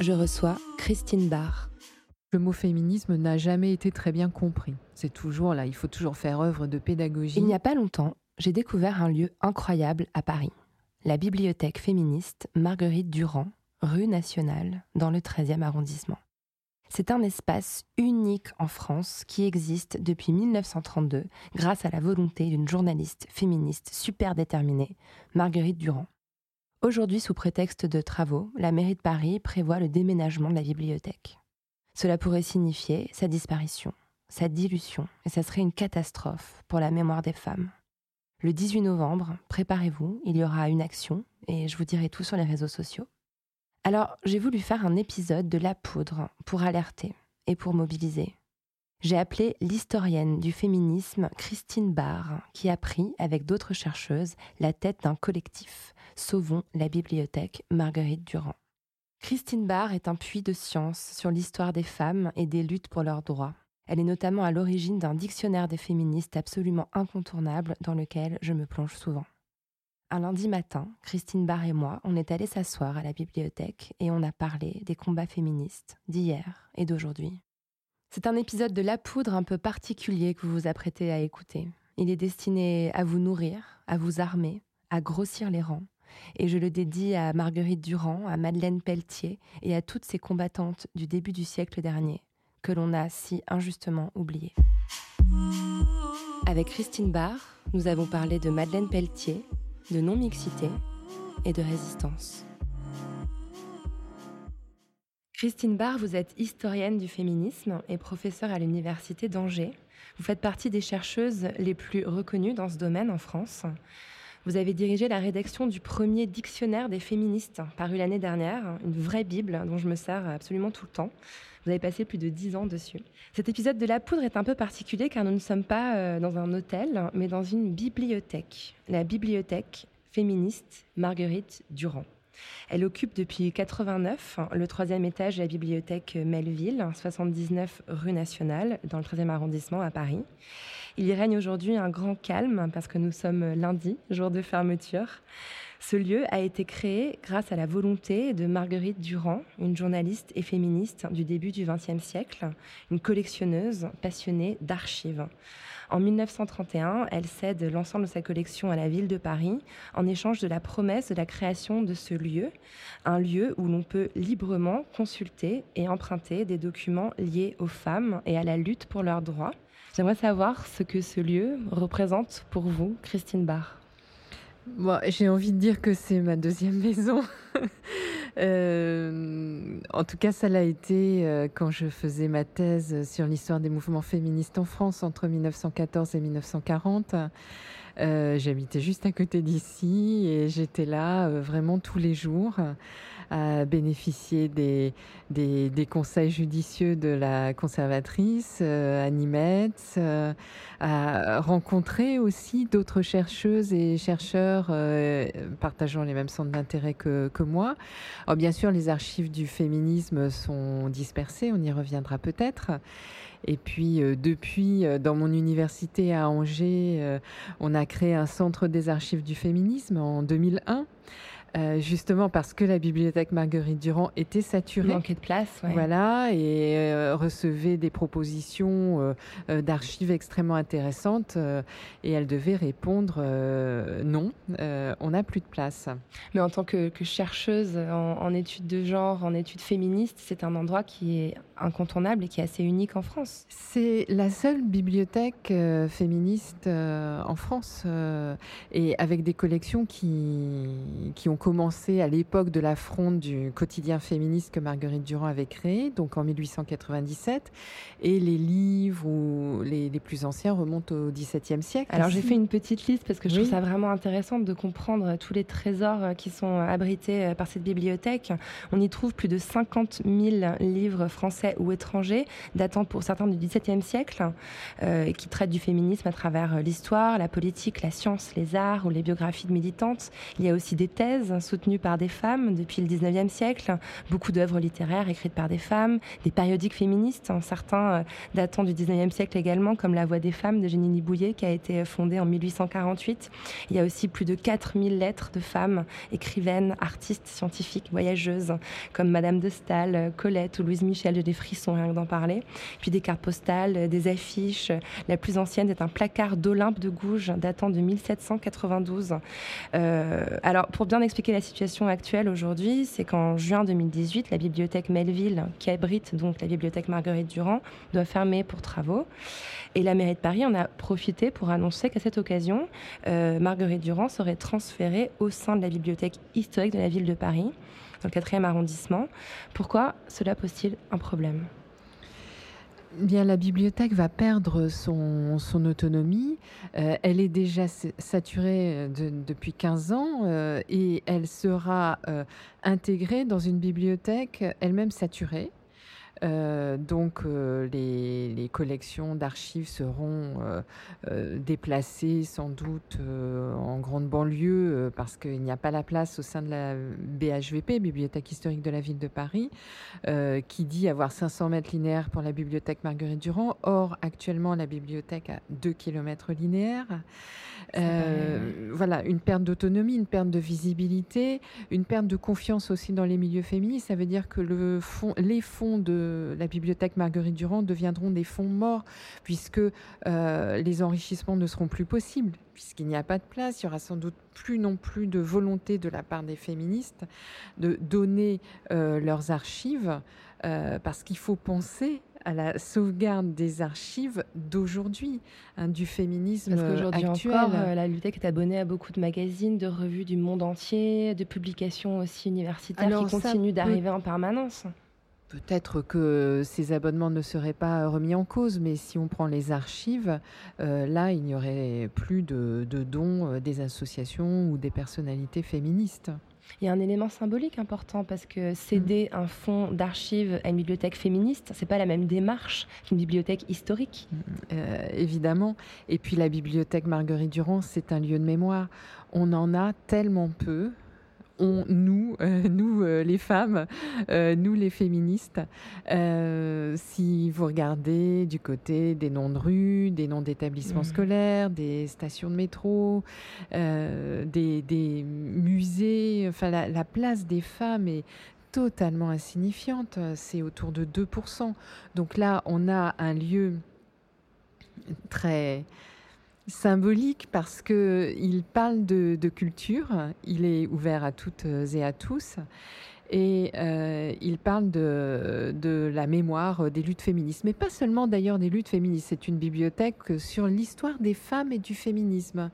je reçois Christine Barr. Le mot féminisme n'a jamais été très bien compris. C'est toujours là, il faut toujours faire œuvre de pédagogie. Il n'y a pas longtemps, j'ai découvert un lieu incroyable à Paris, la bibliothèque féministe Marguerite Durand, rue Nationale, dans le 13e arrondissement. C'est un espace unique en France qui existe depuis 1932 grâce à la volonté d'une journaliste féministe super déterminée, Marguerite Durand. Aujourd'hui, sous prétexte de travaux, la mairie de Paris prévoit le déménagement de la bibliothèque. Cela pourrait signifier sa disparition, sa dilution, et ça serait une catastrophe pour la mémoire des femmes. Le 18 novembre, préparez-vous, il y aura une action, et je vous dirai tout sur les réseaux sociaux. Alors, j'ai voulu faire un épisode de La Poudre pour alerter et pour mobiliser. J'ai appelé l'historienne du féminisme Christine Barr, qui a pris, avec d'autres chercheuses, la tête d'un collectif, Sauvons la bibliothèque Marguerite Durand. Christine Barr est un puits de science sur l'histoire des femmes et des luttes pour leurs droits. Elle est notamment à l'origine d'un dictionnaire des féministes absolument incontournable dans lequel je me plonge souvent. Un lundi matin, Christine Barr et moi, on est allés s'asseoir à la bibliothèque et on a parlé des combats féministes d'hier et d'aujourd'hui. C'est un épisode de La Poudre un peu particulier que vous vous apprêtez à écouter. Il est destiné à vous nourrir, à vous armer, à grossir les rangs. Et je le dédie à Marguerite Durand, à Madeleine Pelletier et à toutes ces combattantes du début du siècle dernier que l'on a si injustement oubliées. Avec Christine Barr, nous avons parlé de Madeleine Pelletier, de non-mixité et de résistance. Christine Barr, vous êtes historienne du féminisme et professeure à l'Université d'Angers. Vous faites partie des chercheuses les plus reconnues dans ce domaine en France. Vous avez dirigé la rédaction du premier dictionnaire des féministes, paru l'année dernière, une vraie Bible dont je me sers absolument tout le temps. Vous avez passé plus de dix ans dessus. Cet épisode de La Poudre est un peu particulier car nous ne sommes pas euh, dans un hôtel, mais dans une bibliothèque, la bibliothèque féministe Marguerite Durand. Elle occupe depuis 89 le troisième étage de la bibliothèque Melville, 79 rue Nationale, dans le 13e arrondissement à Paris. Il y règne aujourd'hui un grand calme parce que nous sommes lundi, jour de fermeture. Ce lieu a été créé grâce à la volonté de Marguerite Durand, une journaliste et féministe du début du XXe siècle, une collectionneuse passionnée d'archives. En 1931, elle cède l'ensemble de sa collection à la ville de Paris en échange de la promesse de la création de ce lieu, un lieu où l'on peut librement consulter et emprunter des documents liés aux femmes et à la lutte pour leurs droits. J'aimerais savoir ce que ce lieu représente pour vous, Christine Barr. Moi, j'ai envie de dire que c'est ma deuxième maison. Euh, en tout cas, ça l'a été euh, quand je faisais ma thèse sur l'histoire des mouvements féministes en France entre 1914 et 1940. Euh, J'habitais juste à côté d'ici et j'étais là vraiment tous les jours à bénéficier des, des, conseils judicieux de la conservatrice euh, Animetz, euh, à rencontrer aussi d'autres chercheuses et chercheurs euh, partageant les mêmes centres d'intérêt que, que moi. Alors, bien sûr, les archives du féminisme sont dispersées, on y reviendra peut-être. Et puis, euh, depuis, dans mon université à Angers, on a créé un centre des archives du féminisme en 2001 euh, justement parce que la bibliothèque Marguerite Durand était saturée. Manquait de place, ouais. Voilà, et euh, recevait des propositions euh, d'archives extrêmement intéressantes, et elle devait répondre non, on n'a plus de place. Mais en tant que, que chercheuse en, en études de genre, en études féministes, c'est un endroit qui est incontournable et qui est assez unique en France. C'est la seule bibliothèque féministe en France, et avec des collections qui, qui ont commencé à l'époque de la fronde du quotidien féministe que Marguerite Durand avait créé, donc en 1897, et les livres ou les, les plus anciens remontent au XVIIe siècle. Alors j'ai fait une petite liste parce que je Oui. trouve ça vraiment intéressant de comprendre tous les trésors euh, qui sont abrités euh, par cette bibliothèque. On y trouve plus de 50 000 livres français ou étrangers, datant pour certains du XVIIe siècle, euh, qui traitent du féminisme à travers euh, l'histoire, la politique, la science, les arts ou les biographies de militantes. Il y a aussi des thèses soutenues par des femmes depuis le XIXe siècle, beaucoup d'œuvres littéraires écrites par des femmes, des périodiques féministes, hein, certains euh, datant du 19e siècle également, comme La Voix des femmes de Génie Bouillet, qui a été fondée en 1848. Il y a aussi plus de 4000 lettres de femmes, écrivaines, artistes, scientifiques, voyageuses, comme Madame de Staël, Colette ou Louise Michel, j'ai des frissons rien que d'en parler. Puis des cartes postales, des affiches. La plus ancienne est un placard d'Olympe de Gouges, datant de 1792. Euh, alors, pour bien expliquer la situation actuelle aujourd'hui, c'est qu'en juin 2018, la bibliothèque Melville, qui abrite donc la bibliothèque Marguerite Durand, doit fermer pour travaux. Et la mairie de Paris en a profité pour annoncer qu'à cette occasion, euh, Marguerite Durand serait transférée au sein de la bibliothèque historique de la ville de Paris, dans le 4e arrondissement. Pourquoi cela pose-t-il un problème? Bien, la bibliothèque va perdre son, autonomie. Euh, elle est déjà saturée euh, de- depuis 15 ans euh, et elle sera intégrée dans une bibliothèque elle-même saturée. Euh, donc euh, les, les collections d'archives seront euh, déplacées sans doute en grande banlieue parce qu'il n'y a pas la place au sein de la BHVP, Bibliothèque historique de la ville de Paris, qui dit avoir 500 mètres linéaires pour la bibliothèque Marguerite Durand. Or, actuellement, la bibliothèque a 2 km linéaires. Euh, voilà, une perte d'autonomie, une perte de visibilité, une perte de confiance aussi dans les milieux féministes. Ça veut dire que le fond, les fonds de la bibliothèque Marguerite Durand deviendront des fonds morts, puisque euh, les enrichissements ne seront plus possibles, puisqu'il n'y a pas de place. Il y aura sans doute plus non plus de volonté de la part des féministes de donner euh, leurs archives, euh, parce qu'il faut penser à la sauvegarde des archives d'aujourd'hui, hein, du féminisme Parce qu'aujourd'hui encore, euh, la bibliothèque est abonnée à beaucoup de magazines, de revues du monde entier, de publications aussi universitaires Alors qui continuent d'arriver en permanence. Peut-être que ces abonnements ne seraient pas remis en cause, mais si on prend les archives, euh, là, il n'y aurait plus de, de dons euh, des associations ou des personnalités féministes. Il y a un élément symbolique important parce que céder un fonds d'archives à une bibliothèque féministe, c'est pas la même démarche qu'une bibliothèque historique. Euh, évidemment. Et puis la bibliothèque Marguerite Durand, c'est un lieu de mémoire. On en a tellement peu. On, nous, euh, nous euh, les femmes, euh, nous les féministes, si vous regardez du côté des noms de rues, des noms d'établissements Mhm. scolaires, des stations de métro, des, des musées, enfin la, la place des femmes est totalement insignifiante, c'est autour de 2%. Donc là, on a un lieu très symbolique parce que il parle de, de culture, il est ouvert à toutes et à tous. Et euh, il parle de, la mémoire des luttes féministes, mais pas seulement d'ailleurs des luttes féministes. C'est une bibliothèque sur l'histoire des femmes et du féminisme.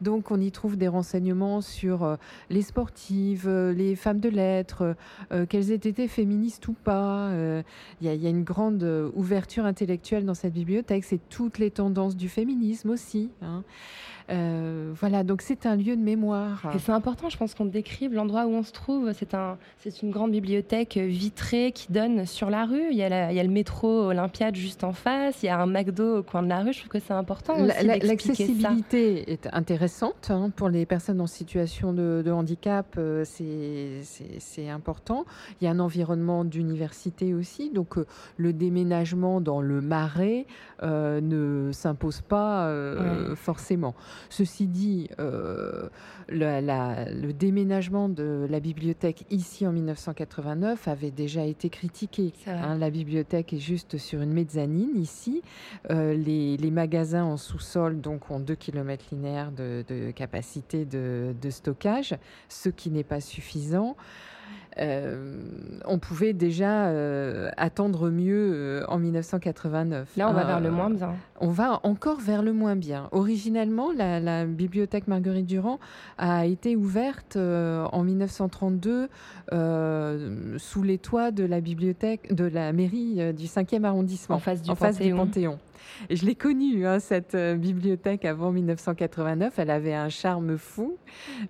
Donc on y trouve des renseignements sur euh, les sportives, euh, les femmes de lettres, euh, qu'elles aient été féministes ou pas. Euh, Il y, a- une grande euh, ouverture intellectuelle dans cette bibliothèque. C'est toutes les tendances du féminisme aussi. hein. Euh, voilà, donc c'est un lieu de mémoire. Et c'est important, je pense qu'on décrive l'endroit où on se trouve. C'est un, c'est une grande bibliothèque vitrée qui donne sur la rue. Il y, a il y a le métro Olympiade juste en face, il y a un McDo au coin de la rue. Je trouve que c'est important. L'accessibilité est intéressante hein, pour les personnes en situation de, handicap. Euh, c'est important. Il y a un environnement d'université aussi. Donc, euh, le déménagement dans le marais euh, ne s'impose pas forcément. Ceci dit, le déménagement de la bibliothèque ici en 1989 avait déjà été critiqué. Hein. la bibliothèque est juste sur une mezzanine ici. Euh, les, magasins en sous-sol donc ont 2 km linéaires de, capacité de, stockage, ce qui n'est pas suffisant. Euh, on pouvait déjà euh, attendre mieux euh, en 1989. Là, on va vers le moins bien. On va encore vers le moins bien. Originellement, la, bibliothèque Marguerite Durand a été ouverte en 1932 sous les toits de la bibliothèque de la mairie du 5e arrondissement, en face du, Face du Panthéon. Et je l'ai connue, hein, cette euh, bibliothèque avant 1989. Elle avait un charme fou,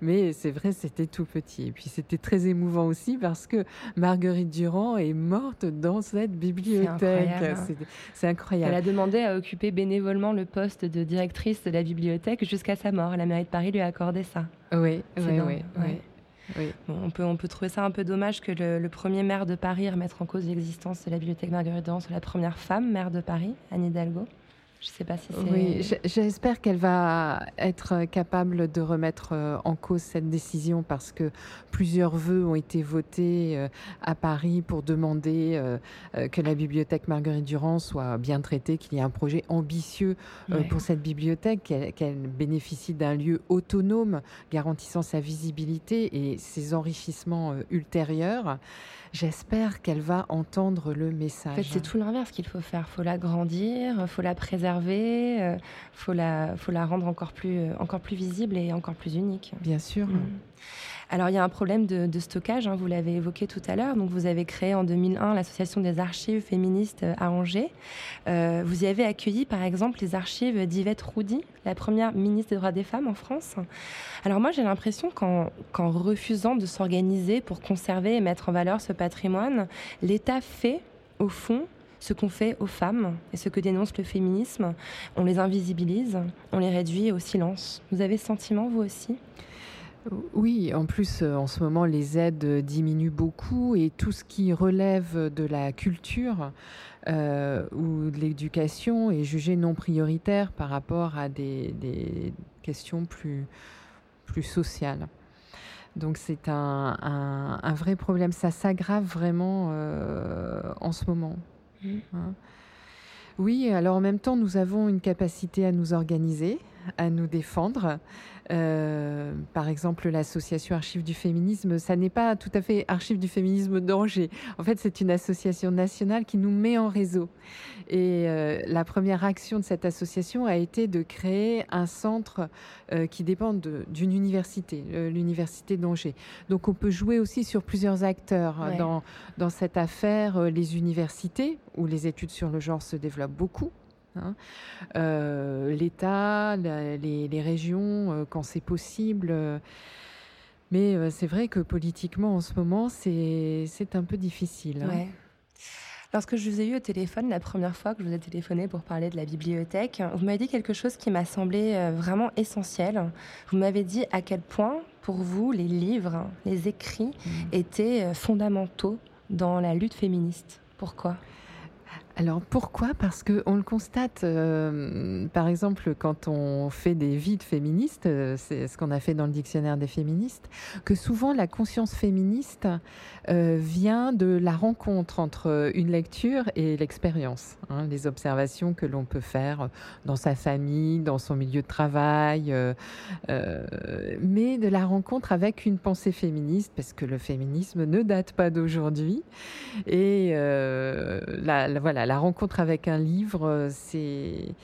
mais c'est vrai, c'était tout petit. Et puis c'était très émouvant aussi parce que Marguerite Durand est morte dans cette bibliothèque. C'est incroyable. Elle a demandé à occuper bénévolement le poste de directrice de la bibliothèque jusqu'à sa mort. La mairie de Paris lui a accordé ça. Oui, oui, oui. Oui. On, peut, on peut trouver ça un peu dommage que le, premier maire de Paris remette en cause l'existence de la bibliothèque Marguerite Durand soit la première femme maire de Paris, Anne Hidalgo. Je sais pas si c'est. Oui, j'espère qu'elle va être capable de remettre euh, en cause cette décision parce que plusieurs vœux ont été votés euh, à Paris pour demander euh, que la bibliothèque Marguerite Durand soit bien traitée, qu'il y ait un projet ambitieux pour cette bibliothèque, qu'elle bénéficie d'un lieu autonome garantissant sa visibilité et ses enrichissements ultérieurs. J'espère qu'elle va entendre le message. En fait, c'est tout l'inverse qu'il faut faire. Il faut la grandir, il faut la préserver, il euh, faut, la, faut la rendre encore plus, euh, encore plus visible et encore plus unique. Bien sûr. Mm. Alors, il y a un problème de, stockage, hein, vous l'avez évoqué tout à l'heure. Donc, vous avez créé en 2001 l'Association des archives féministes euh, à Angers. Euh, vous y avez accueilli, par exemple, les archives d'Yvette Roudy, la première ministre des droits des femmes en France. Alors, moi, j'ai l'impression qu'en refusant de s'organiser pour conserver et mettre en valeur ce patrimoine, l'État fait, au fond, ce qu'on fait aux femmes et ce que dénonce le féminisme. On les invisibilise, on les réduit au silence. Vous avez ce sentiment, vous aussi? Oui, en plus, euh, en ce moment, les aides diminuent beaucoup et tout ce qui relève de la culture euh, ou de l'éducation est jugé non prioritaire par rapport à des, questions plus, plus sociales. Donc c'est un, vrai problème. Ça s'aggrave vraiment euh, en ce moment. Mmh. Hein. Oui, alors en même temps, nous avons une capacité à nous organiser, à nous défendre. Euh, par exemple, l'association Archives du féminisme, ça n'est pas tout à fait Archives du féminisme d'Angers. En fait, c'est une association nationale qui nous met en réseau. Et euh, la première action de cette association a été de créer un centre euh, qui dépend d'une université, l'université d'Angers. Donc, on peut jouer aussi sur plusieurs acteurs dans, dans cette affaire, les universités, où les études sur le genre se développent beaucoup Hein. Euh, L'État, les, régions, euh, quand c'est possible. mais euh, c'est vrai que politiquement, en ce moment, c'est un peu difficile. Hein. Lorsque je vous ai eu au téléphone la première fois que je vous ai téléphoné pour parler de la bibliothèque, vous m'avez dit quelque chose qui m'a semblé vraiment essentiel. Vous m'avez dit à quel point, pour vous, les livres, les écrits mmh. étaient fondamentaux dans la lutte féministe. Pourquoi? Alors pourquoi? Parce que on le constate, euh, par exemple, quand on fait des vides féministes, euh, c'est ce qu'on a fait dans le dictionnaire des féministes, que souvent la conscience féministe euh, vient de la rencontre entre une lecture et l'expérience, hein, les observations que l'on peut faire dans sa famille, dans son milieu de travail, mais de la rencontre avec une pensée féministe, parce que le féminisme ne date pas d'aujourd'hui, et voilà la rencontre avec un livre, euh, c'est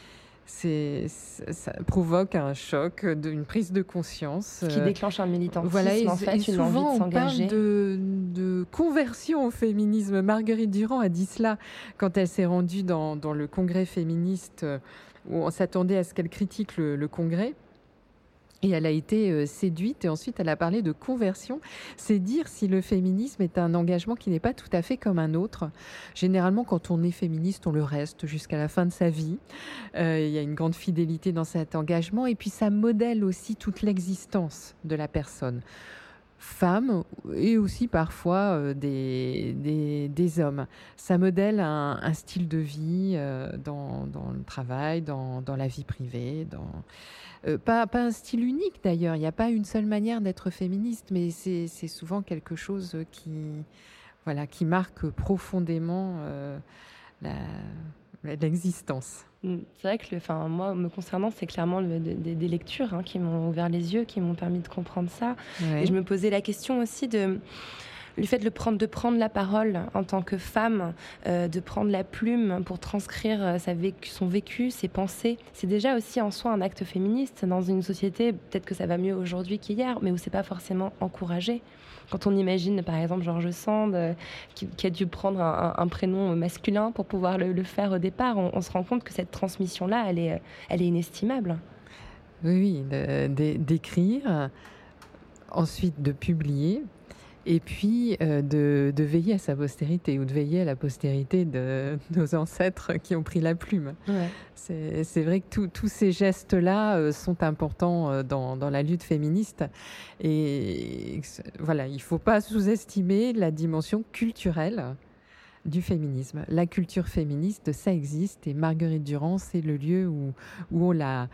c'est, ça provoque un choc, une prise de conscience. qui déclenche un militantisme, voilà, et, en fait, une souvent, envie de s'engager. On parle de, de, conversion au féminisme. Marguerite Durand a dit cela quand elle s'est rendue dans, dans, le congrès féministe, où on s'attendait à ce qu'elle critique le, le congrès. Et elle a été euh, séduite et ensuite elle a parlé de conversion. C'est dire si le féminisme est un engagement qui n'est pas tout à fait comme un autre. Généralement, quand on est féministe, on le reste jusqu'à la fin de sa vie. Euh, il y a une grande fidélité dans cet engagement et puis ça modèle aussi toute l'existence de la personne femmes et aussi parfois euh, des, hommes. Ça modèle un, style de vie dans, dans, le travail, dans, dans, la vie privée, dans, euh, pas, pas, un style unique d'ailleurs, il n'y a pas une seule manière d'être féministe, mais c'est souvent quelque chose qui, voilà, qui marque profondément euh, l'existence. Mm. C'est vrai que, enfin, moi, me concernant, c'est clairement des lectures hein, qui m'ont ouvert les yeux, qui m'ont permis de comprendre ça. Et je me posais la question aussi de le fait de, prendre, la parole en tant que femme, euh, de prendre la plume pour transcrire euh, son vécu, ses pensées, c'est déjà aussi en soi un acte féministe dans une société, peut-être que ça va mieux aujourd'hui qu'hier, mais où c'est pas forcément encouragé. Quand on imagine, par exemple, Georges Sand, euh, qui, a dû prendre un, prénom masculin pour pouvoir le, faire au départ, on, se rend compte que cette transmission-là, elle est, elle est inestimable. Oui, d'écrire, ensuite de publier, et puis euh, de, veiller à sa postérité ou de veiller à la postérité de nos ancêtres qui ont pris la plume. C'est vrai que tous ces gestes-là euh, sont importants euh, dans, dans, la lutte féministe. Et voilà, il ne faut pas sous-estimer la dimension culturelle du féminisme. La culture féministe, ça existe et Marguerite Durand, c'est le lieu où, on la,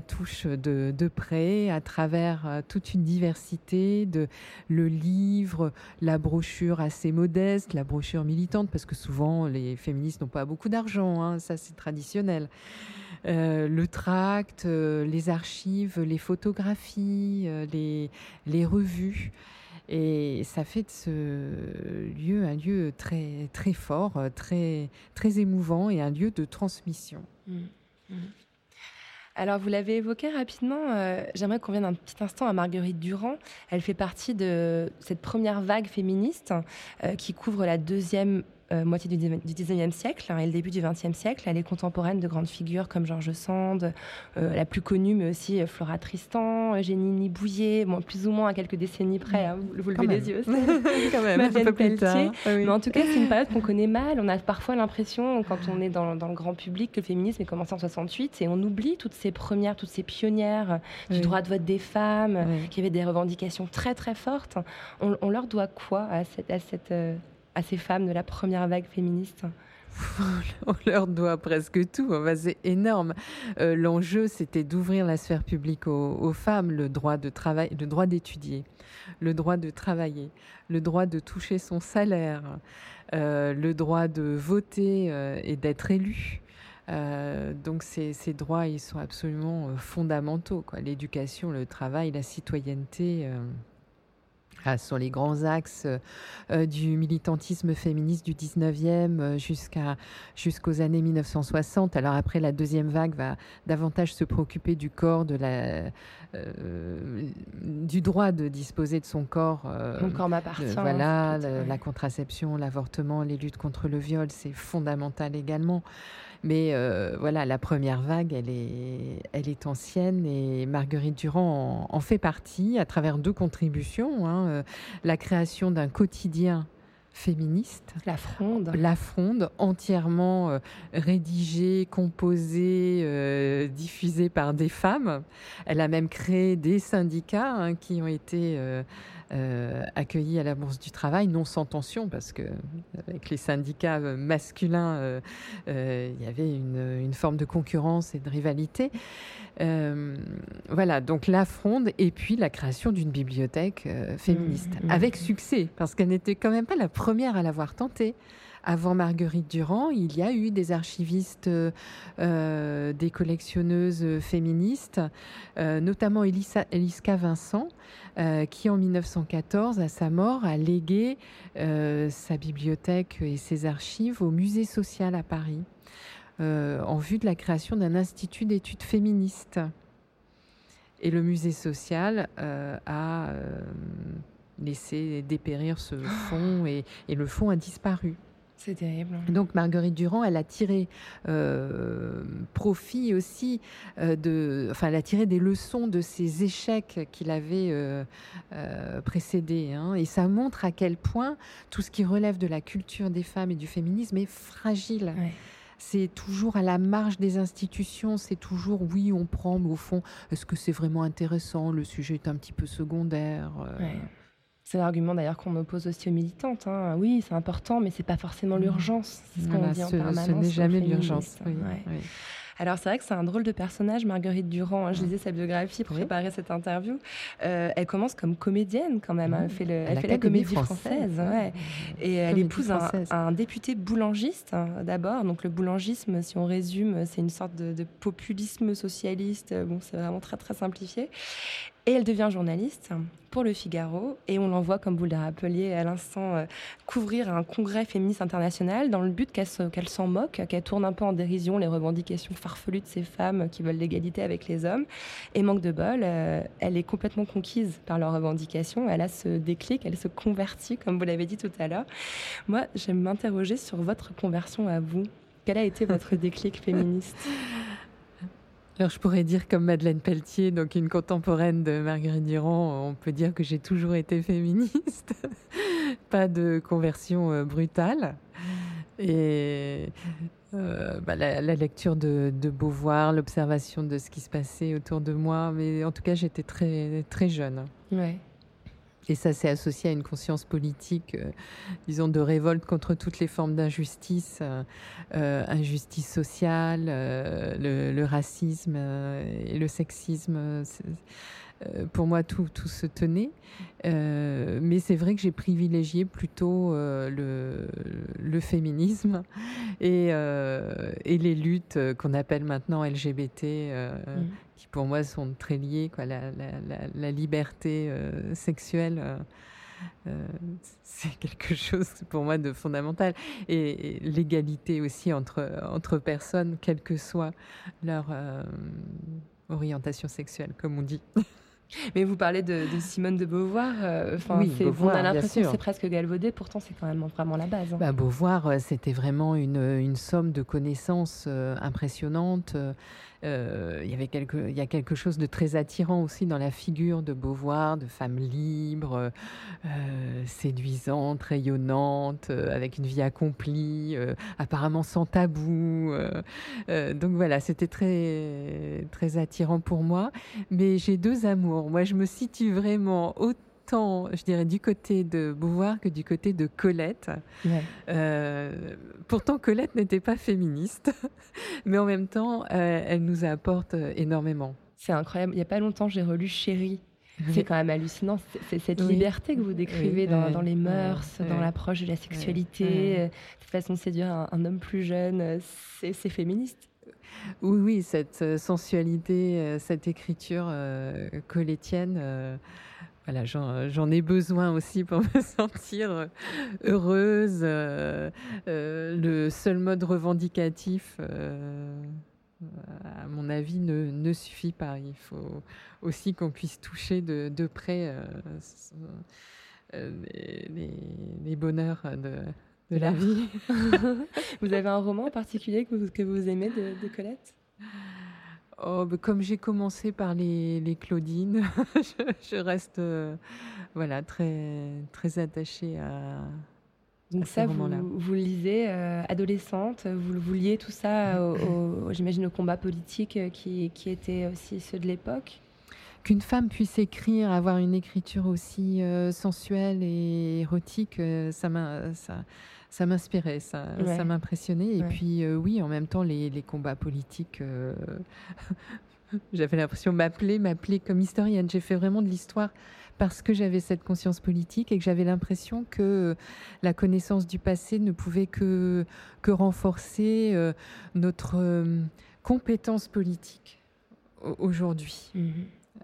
touche de, près à travers euh, toute une diversité de le livre, la brochure assez modeste, la brochure militante, parce que souvent les féministes n'ont pas beaucoup d'argent, hein, ça c'est traditionnel. Euh, le tract, euh, les archives, les photographies, les revues. Et ça fait de ce lieu un lieu très, très fort, très, très émouvant et un lieu de transmission. Mmh. Mmh. Alors, vous l'avez évoqué rapidement, euh, j'aimerais qu'on vienne un petit instant à Marguerite Durand. Elle fait partie de cette première vague féministe euh, qui couvre la deuxième euh, moitié du, du 19e siècle hein, et le début du 20e siècle. Elle est contemporaine de grandes figures comme Georges Sand, euh, la plus connue, mais aussi euh, Flora Tristan, Eugénie Bouillet, bon, plus ou moins à quelques décennies près, hein, vous, vous levez les yeux aussi. Quand même, un peu plus tard. Mais en tout cas, c'est une période qu'on connaît mal. On a parfois l'impression, quand on est dans, dans, le grand public, que le féminisme est commencé en 68 et on oublie toutes ces premières, toutes ces pionnières du droit de vote des femmes, qui avaient des revendications très très fortes. On, on leur doit quoi à cette, à cette à ces femmes de la première vague féministe on leur doit presque tout. c'est énorme. Euh, l'enjeu, c'était d'ouvrir la sphère publique aux, femmes, le droit de travail, le droit d'étudier, le droit de travailler, le droit de toucher son salaire, euh, le droit de voter euh, et d'être élu. donc ces, ces, droits, ils sont absolument fondamentaux. L'éducation, le travail, la citoyenneté sur les grands axes euh, du militantisme féministe du 19e euh, jusqu'à jusqu'aux années 1960. Alors après, la deuxième vague va davantage se préoccuper du corps, de la, euh, du droit de disposer de son corps. Mon corps m'appartient. Voilà, la contraception, l'avortement, les luttes contre le viol, c'est fondamental également. Mais euh, voilà, la première vague, elle est, elle est ancienne et Marguerite Durand en, fait partie à travers deux contributions. Hein, euh, la création d'un quotidien féministe. La Fronde. La Fronde, entièrement euh, rédigée, composée, euh, diffusée par des femmes. Elle a même créé des syndicats hein, qui ont été euh, accueillis à la Bourse du Travail, non sans tension, parce que avec les syndicats masculins, il y avait une, une, forme de concurrence et de rivalité. voilà, donc la Fronde et puis la création d'une bibliothèque féministe, mmh, mmh. avec succès, parce qu'elle n'était quand même pas la première à l'avoir tenté. Avant Marguerite Durand, il y a eu des archivistes, euh, des collectionneuses féministes, euh, notamment Elisa, Eliska Vincent, euh, qui en 1914, à sa mort, a légué sa bibliothèque et ses archives au musée social à Paris, en vue de la création d'un institut d'études féministes. Et le musée social a laisser dépérir ce fonds et, le fonds a disparu. C'est terrible. Donc Marguerite Durand, elle a tiré euh, profit aussi euh, de, enfin, elle a tiré des leçons de ces échecs qu'il avait euh, précédés, hein. et ça montre à quel point tout ce qui relève de la culture des femmes et du féminisme est fragile. C'est toujours à la marge des institutions, c'est toujours oui, on prend, mais au fond, est-ce que c'est vraiment intéressant? Le sujet est un petit peu secondaire. C'est l'argument d'ailleurs qu'on oppose aussi aux militantes. Hein. Oui, c'est important, mais c'est pas forcément mmh. l'urgence. C'est ce qu'on dit en permanence. Ce n'est jamais l'urgence. Alors c'est vrai que c'est un drôle de personnage, Marguerite Durand. Hein. Je lisais sa biographie pour préparer cette interview. Euh, elle commence comme comédienne quand même. Hein. Elle fait, le, elle fait la comédie française. ouais. Et elle épouse un, député boulangiste d'abord. Donc le boulangisme, si on résume, c'est une sorte de, de populisme socialiste. Bon, c'est vraiment très très simplifié. Et elle devient journaliste pour le Figaro et on l'envoie, comme vous le rappeliez à l'instant, euh, couvrir un congrès féministe international dans le but qu'elle s'en moque, qu'elle tourne un peu en dérision les revendications farfelues de ces femmes qui veulent l'égalité avec les hommes. Et manque de bol, euh, elle est complètement conquise par leurs revendications. Elle a ce déclic, elle se convertit, comme vous l'avez dit tout à l'heure. Moi, j'aime m'interroger sur votre conversion à vous. Quel a été votre déclic féministe? alors je pourrais dire comme Madeleine Pelletier, donc une contemporaine de Marguerite Durand, on peut dire que j'ai toujours été féministe, pas de conversion euh, brutale. Et euh, bah, la, lecture de, de Beauvoir, l'observation de ce qui se passait autour de moi, mais en tout cas j'étais très très jeune. Ouais. Et ça s'est associé à une conscience politique, euh, disons, de révolte contre toutes les formes d'injustice, euh, euh injustice sociale, le, racisme et le sexisme. Pour moi, tout, tout se tenait. Mais c'est vrai que j'ai privilégié plutôt le, le, féminisme et, et, les luttes qu'on appelle maintenant LGBT, mm. Pour moi sont très liées. La, liberté sexuelle. c'est quelque chose pour moi de fondamental. Et, l'égalité aussi entre personnes, quelle que soit leur orientation sexuelle, comme on dit. Mais vous parlez de, Simone de Beauvoir. Euh, oui, on a l'impression que c'est presque galvaudé, pourtant c'est quand même vraiment la base. Hein. Bah, Beauvoir, euh, c'était vraiment une, une, somme de connaissances euh, impressionnantes. Euh, il y avait quelque, il y a quelque chose de très attirant aussi dans la figure de Beauvoir, de femme libre, séduisante, rayonnante, avec une vie accomplie, apparemment sans tabou. donc voilà, c'était très très attirant pour moi. Mais j'ai deux amours. Moi, je me situe vraiment autant tant, je dirais, du côté de Beauvoir que du côté de Colette. Euh, pourtant, Colette n'était pas féministe, mais en même temps, euh, elle nous apporte énormément. C'est incroyable. Il n'y a pas longtemps, j'ai relu Chérie. C'est quand même hallucinant. C'est cette liberté que vous décrivez dans, les mœurs, dans l'approche de la sexualité, euh, cette façon de séduire un, homme plus jeune. C'est féministe. Oui, oui, cette sensualité, cette écriture colétienne voilà, j'en ai besoin aussi pour me sentir euh, heureuse. Euh, euh, le seul mode revendicatif, à mon avis, ne, suffit pas. Il faut aussi qu'on puisse toucher de, près les, bonheurs de, la vie. vous avez un roman en particulier que vous, que vous aimez de, de Colette? Oh, bah, comme j'ai commencé par les, les Claudines, je, reste euh, voilà, très, très attachée à. Donc, ça, vous, vous lisez euh, adolescente, vous, vous liez tout ça, au, j'imagine, au combat politique euh, qui, qui était aussi ceux de l'époque? Qu'une femme puisse écrire, avoir une écriture aussi sensuelle et érotique, ça m'a. Ça, ça m'inspirait, ça, ça m'impressionnait. Et puis, euh, oui, en même temps, les, les combats politiques, euh, j'avais l'impression de m'appeler, m'appeler comme historienne. J'ai fait vraiment de l'histoire parce que j'avais cette conscience politique et que j'avais l'impression que la connaissance du passé ne pouvait que, que renforcer euh, notre compétence politique aujourd'hui. Mhm.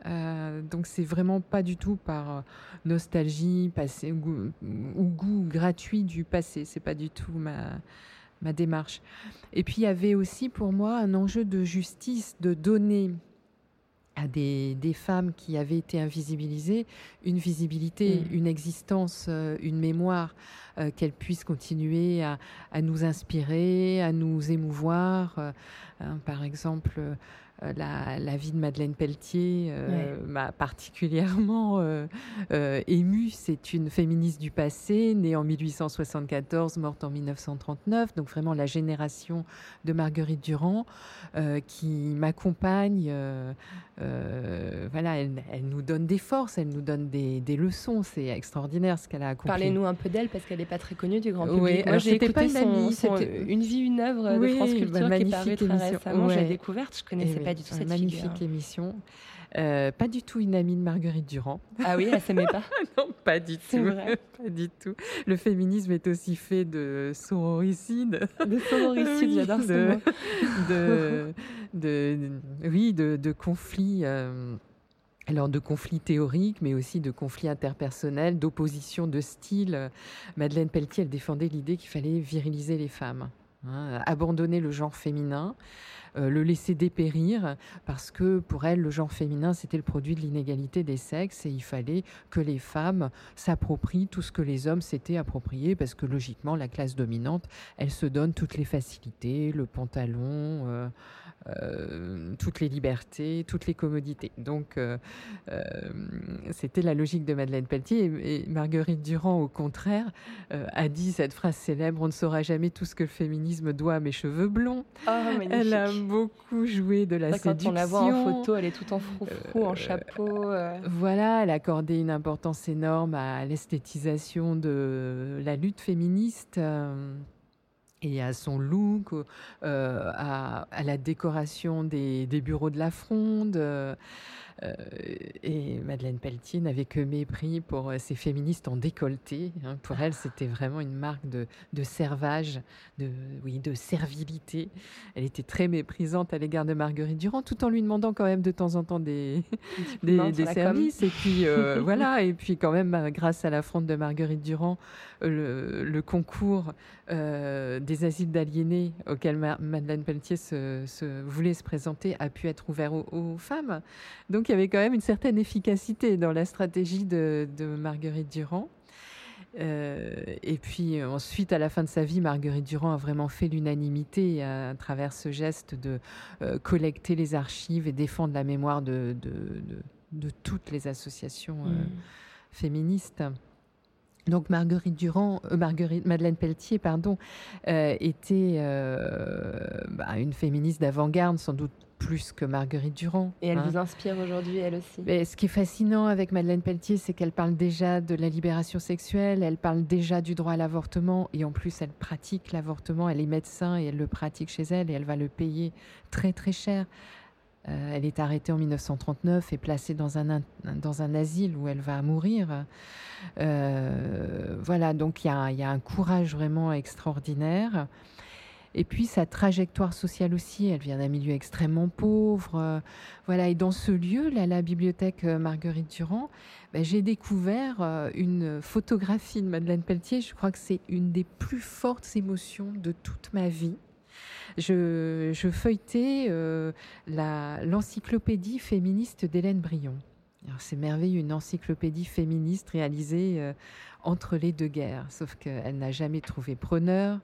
Euh, donc c'est vraiment pas du tout par euh, nostalgie, passé ou, goût gratuit du passé. C'est pas du tout ma ma démarche. Et puis il y avait aussi pour moi un enjeu de justice, de donner à des, des, femmes qui avaient été invisibilisées une visibilité, Mm. une existence, euh, une mémoire, euh, qu'elles puissent continuer à, à nous inspirer, à nous émouvoir. Euh, hein, par exemple, la, la vie de Madeleine Pelletier euh, m'a particulièrement euh, euh, émue. C'est une féministe du passé, née en 1874, morte en 1939, donc vraiment la génération de Marguerite Durand, euh, qui m'accompagne. euh, euh, voilà, elle, elle nous donne des forces, elle nous donne des, des leçons. C'est extraordinaire ce qu'elle a accompli. Parlez-nous un peu d'elle parce qu'elle n'est pas très connue du grand public. Oui, Moi, j'ai écouté pas une son- Une vie, une œuvre Oui, de France bah, Culture qui est paru magnifique très récemment. J'ai découverte, je connaissais pas du tout une cette magnifique figure. émission. Euh, pas du tout une amie de Marguerite Durand. Ah oui, elle s'aimait pas. non, pas du tout. vrai. pas du tout. Le féminisme est aussi fait de sororicide. De sororicide, Oui, j'adore ce de, de, de- oui, de, de conflits. euh, alors de conflits théoriques, mais aussi de conflits interpersonnels, d'opposition de style. Madeleine Pelletier, elle défendait l'idée qu'il fallait viriliser les femmes, hein, abandonner le genre féminin, euh, le laisser dépérir, parce que pour elle, le genre féminin, c'était le produit de l'inégalité des sexes, et il fallait que les femmes s'approprient tout ce que les hommes s'étaient approprié, parce que logiquement, la classe dominante, elle se donne toutes les facilités, le pantalon, euh, euh, toutes les libertés, toutes les commodités. Donc, euh, euh, c'était la logique de Madeleine Pelletier. Et, et Marguerite Durand, au contraire, a dit cette phrase célèbre On ne saura jamais tout ce que le féminisme doit à mes cheveux blonds. Oh. Elle a beaucoup joué de la Quand séduction. on la voit en photo, elle est toute en froufrou, en chapeau. Voilà, elle accordait une importance énorme à l'esthétisation de la lutte féministe et à son look, euh, à, la décoration des, des bureaux de la fronde. euh, euh, et Madeleine Pelletier n'avait que mépris pour euh, ces féministes en décolleté. hein. Pour elle, c'était vraiment une marque de, de servage, de, oui, de servilité. Elle était très méprisante à l'égard de Marguerite Durand, tout en lui demandant quand même de temps en temps des, com. services. Et puis euh, voilà, et puis quand même, grâce à la fronde de Marguerite Durand, le, le concours euh, des asiles d'aliénés auquel Ma- Madeleine Pelletier se, se- voulait se présenter a pu être ouvert aux, aux femmes. Donc il y avait quand même une certaine efficacité dans la stratégie de, de Marguerite Durand. Euh, et puis ensuite, à la fin de sa vie, Marguerite Durand a vraiment fait l'unanimité à, à travers ce geste de euh, collecter les archives et défendre la mémoire de, de- de- de toutes les associations euh, Mm. féministes. Donc Marguerite Durand, euh, Marguerite Madeleine Pelletier, pardon, euh, était euh, bah, une féministe d'avant-garde, sans doute plus que Marguerite Durand. Et elle hein. vous inspire aujourd'hui, elle aussi? Mais ce qui est fascinant avec Madeleine Pelletier, c'est qu'elle parle déjà de la libération sexuelle, elle parle déjà du droit à l'avortement, et en plus, elle pratique l'avortement, elle est médecin et elle le pratique chez elle, et elle va le payer très très cher. Euh, elle est arrêtée en 1939 et placée dans un, dans un asile où elle va mourir. Euh, voilà, donc il y, a un- courage vraiment extraordinaire. Et puis sa trajectoire sociale aussi, elle vient d'un milieu extrêmement pauvre. voilà, et dans ce lieu, là, la bibliothèque euh, Marguerite Durand, ben, j'ai découvert une photographie de Madeleine Pelletier. Je crois que c'est une des plus fortes émotions de toute ma vie. Je, feuilletais euh, l'encyclopédie féministe d'Hélène Brion. C'est merveilleux, une encyclopédie féministe réalisée euh, entre les deux guerres, sauf qu'elle n'a jamais trouvé preneur.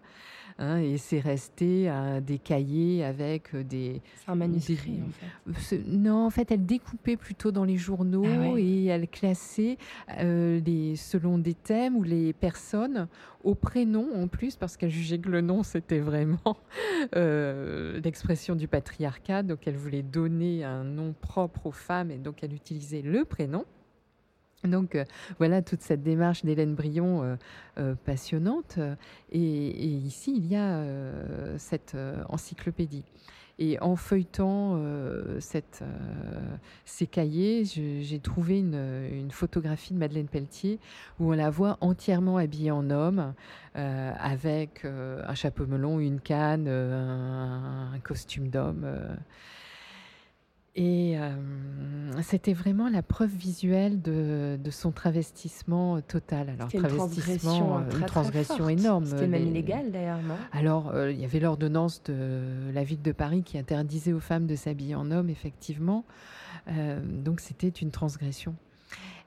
Hein, et c'est resté des cahiers avec euh, des, C'est un manuscrit, Des- en fait. Non, en fait, elle découpait plutôt dans les journaux Ah ouais. et elle classait euh, les, selon des thèmes ou les personnes au prénom en plus, parce qu'elle jugeait que le nom, c'était vraiment euh, l'expression du patriarcat. Donc, elle voulait donner un nom propre aux femmes et donc elle utilisait le prénom. Donc euh, voilà toute cette démarche d'Hélène Brion euh, euh, passionnante. Et, ici, il y a cette encyclopédie. Et en feuilletant cette, ces cahiers, j'ai trouvé une, photographie de Madeleine Pelletier où on la voit entièrement habillée en homme, avec un chapeau melon, une canne, un costume d'homme. Euh. Et euh, c'était vraiment la preuve visuelle de, de son travestissement total. Alors, une travestissement, transgression euh, une très transgression énorme. C'était même Les- illégal d'ailleurs, non? Alors, euh, il y avait l'ordonnance de la ville de Paris qui interdisait aux femmes de s'habiller en homme, effectivement. Euh, donc, c'était une transgression.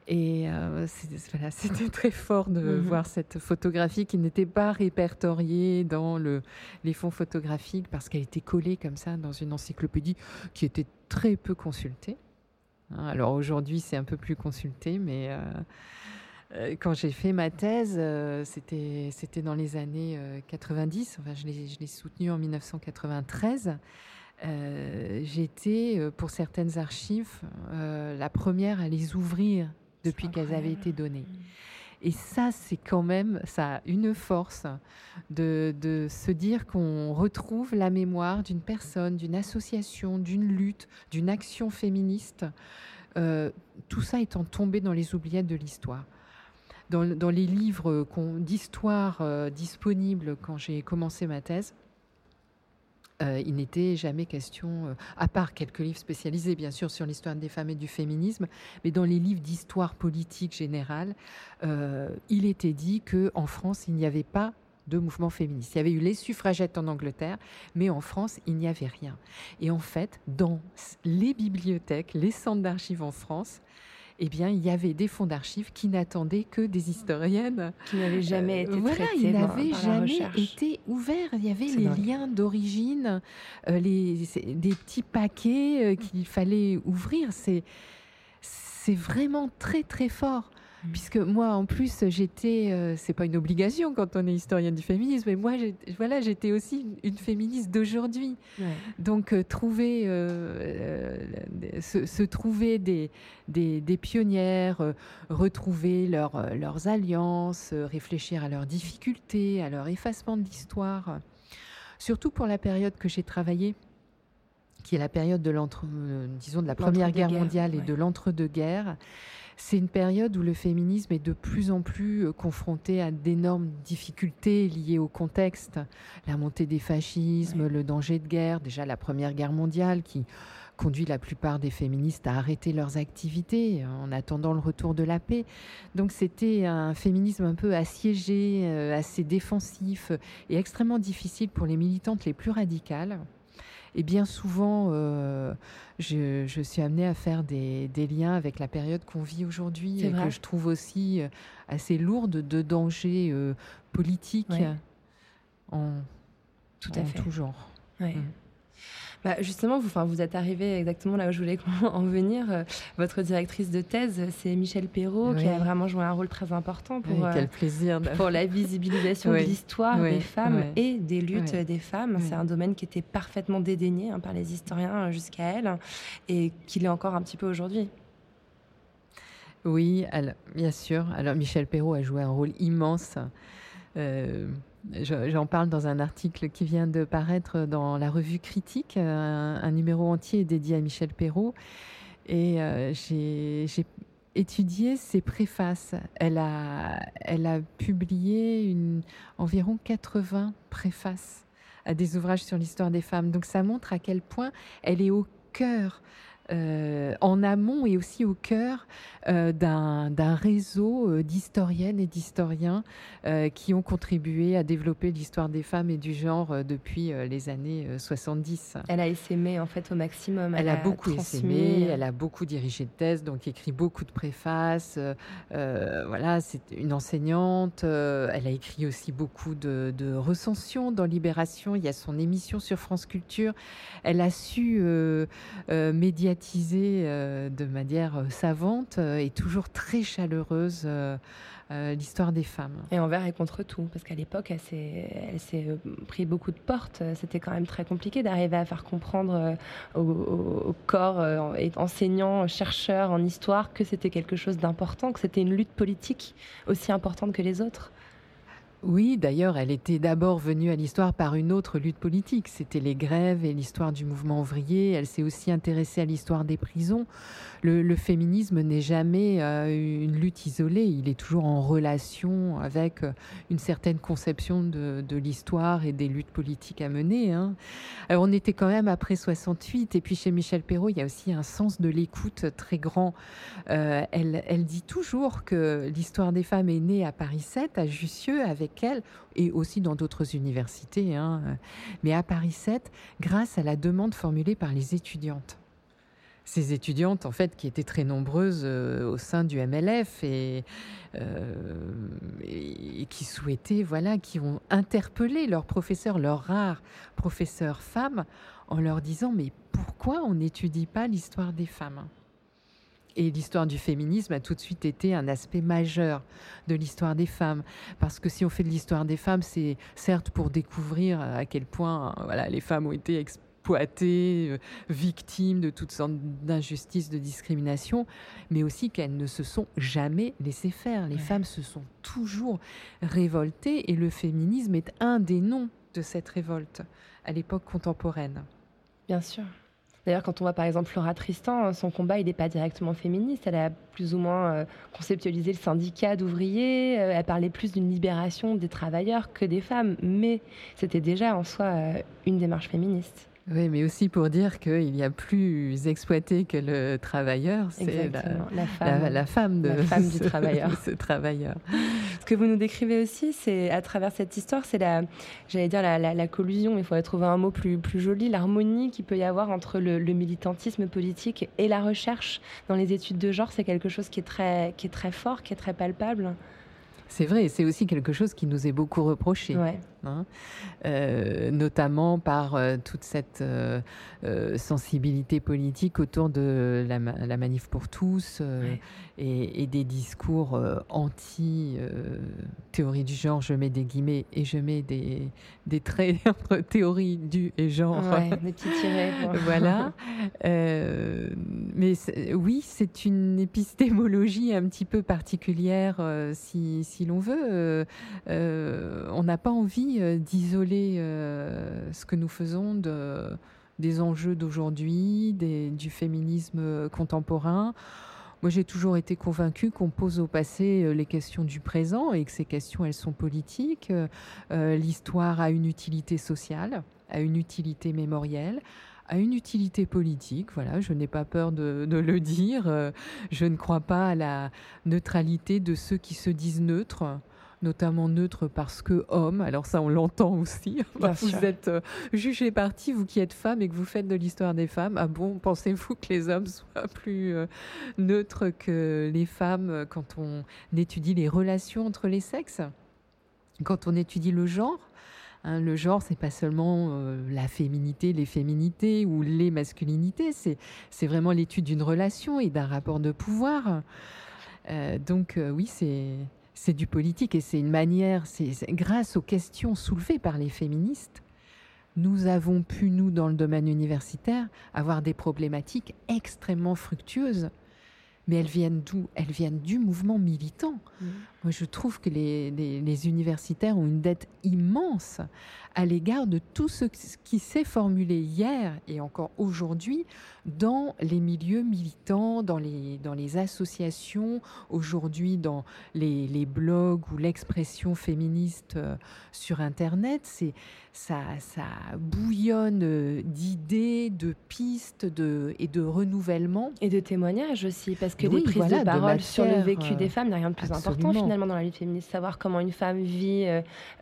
Et euh, voilà, c'était très fort de Mhm. voir cette photographie qui n'était pas répertoriée dans le, les fonds photographiques parce qu'elle était collée comme ça dans une encyclopédie qui était très peu consultée. Hein, Alors aujourd'hui, c'est un peu plus consulté, mais euh, euh, quand j'ai fait ma thèse, euh, c'était dans les années euh, 90. Enfin, je l'ai soutenue en 1993. Euh, J'étais, pour certaines archives, euh, la première à les ouvrir depuis qu'elles avaient été données. Et ça, c'est quand même, ça a une force de, de se dire qu'on retrouve la mémoire d'une personne, d'une association, d'une lutte, d'une action féministe. Euh, tout ça étant tombé dans les oubliettes de l'histoire. Dans, dans les livres d'histoire euh, disponibles quand j'ai commencé ma thèse, euh, il n'était jamais question, euh, à part quelques livres spécialisés bien sûr sur l'histoire des femmes et du féminisme, mais dans les livres d'histoire politique générale, euh, il était dit que en France il n'y avait pas de mouvement féministe. Il y avait eu les suffragettes en Angleterre, mais en France il n'y avait rien. Et en fait, dans les bibliothèques, les centres d'archives en France, eh bien, il y avait des fonds d'archives qui n'attendaient que des historiennes Qui n'avait jamais été euh, voilà, traité il dans- n'avait par la jamais été ouvert. Il y avait les dingue. liens d'origine, euh, les, des petits paquets euh, qu'il fallait ouvrir. C'est, c'est vraiment très très fort. Mm. Puisque moi, en plus, j'étais, euh, c'est pas une obligation quand on est historienne du féminisme, mais moi, voilà, j'étais aussi une, une féministe d'aujourd'hui. Ouais. Donc euh, trouver, euh, euh, se, se trouver des, des, des pionnières, retrouver leur, leurs alliances, réfléchir à leurs difficultés, à leur effacement de l'histoire. Surtout pour la période que j'ai travaillée, qui est la période de l'entre, disons de la Première Guerre mondiale et de l'entre-deux-guerres. C'est une période où le féminisme est de plus en plus euh, confronté à d'énormes difficultés liées au contexte, la montée des fascismes, le danger de guerre, déjà la Première Guerre mondiale qui conduit la plupart des féministes à arrêter leurs activités en attendant le retour de la paix. Donc c'était un féminisme un peu assiégé, euh, assez défensif euh, et extrêmement difficile pour les militantes les plus radicales. Et bien souvent, euh, je, je suis amenée à faire des, des liens avec la période qu'on vit aujourd'hui, et vrai. que je trouve aussi euh, assez lourde de dangers euh, politiques Ouais. en, Tout à en fait. tout genre. Ouais. Mm. Bah, justement, vous, enfin, vous êtes arrivé exactement là où je voulais en venir. Euh, Votre directrice de thèse, c'est Michel Perrault, qui a vraiment joué un rôle très important pour, Oui, euh, quel plaisir. de- pour la visibilisation Oui. de l'histoire des femmes et des luttes des femmes. C'est un domaine qui était parfaitement dédaigné hein, par les historiens euh, jusqu'à elle et qui l'est encore un petit peu aujourd'hui. Oui, alors, bien sûr. Alors Michel Perrault a joué un rôle immense. Euh, J'en parle dans un article qui vient de paraître dans la revue Critique, un, un numéro entier dédié à Michel Perrault. Et euh, j'ai étudié ses préfaces. Elle a, elle a publié environ 80 préfaces à des ouvrages sur l'histoire des femmes. Donc ça montre à quel point elle est au cœur euh, en amont et aussi au cœur euh, d'un réseau euh, d'historiennes et d'historiens euh, qui ont contribué à développer l'histoire des femmes et du genre depuis les années euh, 70. Elle a essaimé en fait au maximum. Elle a beaucoup essaimé, elle a beaucoup dirigé de thèse, donc écrit beaucoup de préfaces. voilà, c'est une enseignante. elle a écrit aussi beaucoup de, de recensions dans Libération. Il y a son émission sur France Culture. Elle a su médiatiser euh, de manière euh, savante euh, et toujours très chaleureuse l'histoire des femmes. Et envers et contre tout, parce qu'à l'époque, elle s'est, pris beaucoup de portes. C'était quand même très compliqué d'arriver à faire comprendre au, corps enseignants, chercheurs en histoire que c'était quelque chose d'important, que c'était une lutte politique aussi importante que les autres. Oui, d'ailleurs, elle était d'abord venue à l'histoire par une autre lutte politique. C'était les grèves et l'histoire du mouvement ouvrier. Elle s'est aussi intéressée à l'histoire des prisons. Le, féminisme n'est jamais euh, une lutte isolée. Il est toujours en relation avec euh, une certaine conception de, l'histoire et des luttes politiques à mener. Hein. Alors, on était quand même après 68. Et puis, chez Michel Perrault, il y a aussi un sens de l'écoute très grand. Euh, elle, elle dit toujours que l'histoire des femmes est née à Paris 7, à Jussieu, avec et aussi dans d'autres universités, hein. mais à Paris 7, grâce à la demande formulée par les étudiantes ces étudiantes, en fait, qui étaient très nombreuses euh, au sein du MLF euh, et, qui souhaitaient, voilà, qui ont interpellé leurs professeurs, leurs rares professeurs femmes, en leur disant mais pourquoi on n'étudie pas l'histoire des femmes? Et l'histoire du féminisme a tout de suite été un aspect majeur de l'histoire des femmes. Parce que si on fait de l'histoire des femmes, c'est certes pour découvrir à quel point voilà, les femmes ont été exploitées, euh, victimes de toutes sortes d'injustices, de discrimination, mais aussi qu'elles ne se sont jamais laissées faire. Les femmes se sont toujours révoltées et le féminisme est un des noms de cette révolte à l'époque contemporaine. Bien sûr. D'ailleurs, quand on voit par exemple Flora Tristan, son combat, il n'est pas directement féministe. Elle a plus ou moins euh, conceptualisé le syndicat d'ouvriers. Euh, elle parlait plus d'une libération des travailleurs que des femmes. Mais c'était déjà en soi euh, une démarche féministe. Oui, mais aussi pour dire qu'il y a plus exploité que le travailleur, c'est la, la, femme, de femme du travailleur. ce travailleur. Ce que vous nous décrivez aussi, c'est à travers cette histoire, c'est la, j'allais dire la, collusion, mais il faudrait trouver un mot plus, plus joli, l'harmonie qu'il peut y avoir entre le, militantisme politique et la recherche dans les études de genre. C'est quelque chose qui est très, qui est très fort, qui est très palpable. C'est vrai, c'est aussi quelque chose qui nous est beaucoup reproché. Hein. Euh, notamment par euh, toute cette euh, sensibilité politique autour de la, manif pour tous et, des discours anti-théorie du genre, je mets des guillemets et je mets des, des traits entre théorie du et genre. des petits tirets. voilà. mais oui, c'est une épistémologie un petit peu particulière si, si l'on veut. on n'a pas envie euh, d'isoler euh, ce que nous faisons de, des enjeux d'aujourd'hui, du féminisme contemporain. Moi, j'ai toujours été convaincue qu'on pose au passé euh, les questions du présent et que ces questions, elles sont politiques. L'histoire a une utilité sociale, a une utilité mémorielle, a une utilité politique. Voilà, je n'ai pas peur de, le dire. Je ne crois pas à la neutralité de ceux qui se disent neutres notamment neutre parce que homme. Alors ça, on l'entend aussi. vous êtes euh, jugé parti, vous qui êtes femme et que vous faites de l'histoire des femmes. Ah bon, pensez-vous que les hommes soient plus euh, neutres que les femmes euh, quand on étudie les relations entre les sexes? Quand on étudie le genre hein, le genre, c'est pas seulement la féminité, les féminités ou les masculinités, c'est vraiment l'étude d'une relation et d'un rapport de pouvoir. donc oui, c'est c'est du politique et c'est une manière, c'est grâce aux questions soulevées par les féministes, nous avons pu, nous, dans le domaine universitaire, avoir des problématiques extrêmement fructueuses. Mais elles viennent d'où? Elles viennent du mouvement militant. Mmh. Moi, je trouve que les, les, universitaires ont une dette immense à l'égard de tout ce qui s'est formulé hier et encore aujourd'hui dans les milieux militants, dans les, dans les associations, aujourd'hui dans les, les, blogs ou l'expression féministe euh, sur Internet. C'est, ça, ça bouillonne euh, d'idées, de pistes de, et de renouvellement. Et de témoignages aussi, parce que des prises de parole sur le vécu des femmes n'a rien de plus important finalement dans la lutte féministe. Savoir comment une femme vit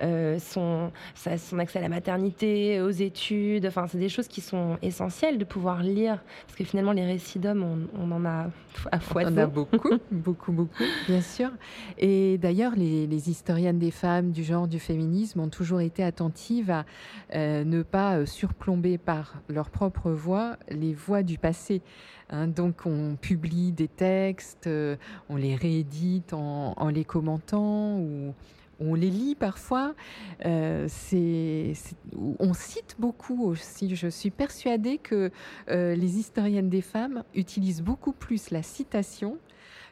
euh, son, son accès à la maternité, aux études, enfin c'est des choses qui sont essentielles de pouvoir lire parce que finalement, les récits d'hommes, on, en a à foison. On en a beaucoup, beaucoup, beaucoup, bien sûr. Et d'ailleurs, les, historiennes des femmes, du genre, du féminisme ont toujours été attentives à euh, ne pas euh, surplomber par leur propre voix les voix du passé. Hein. donc on publie des textes, euh, on les réédite en, les commentant ou on les lit parfois. Euh, on cite beaucoup aussi. Je suis persuadée que euh, les historiennes des femmes utilisent beaucoup plus la citation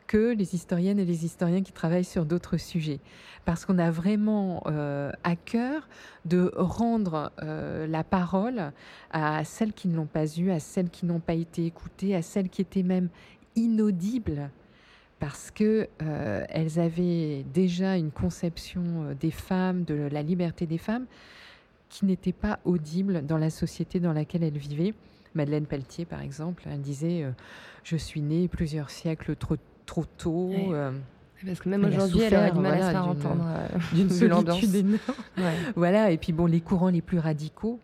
que les historiennes et les historiens qui travaillent sur d'autres sujets. Parce qu'on a vraiment euh, à cœur de rendre euh, la parole à celles qui ne l'ont pas eue, à celles qui n'ont pas été écoutées, à celles qui étaient même inaudibles parce que euh, elles avaient déjà une conception des femmes, de la liberté des femmes, qui n'était pas audible dans la société dans laquelle elles vivaient. Madeleine Pelletier, par exemple, disait Je suis née plusieurs siècles trop, trop tôt. Parce que même aujourd'hui, elle aurait du mal à se faire entendre d'une solitude énorme. Voilà, et puis bon, les courants les plus radicaux,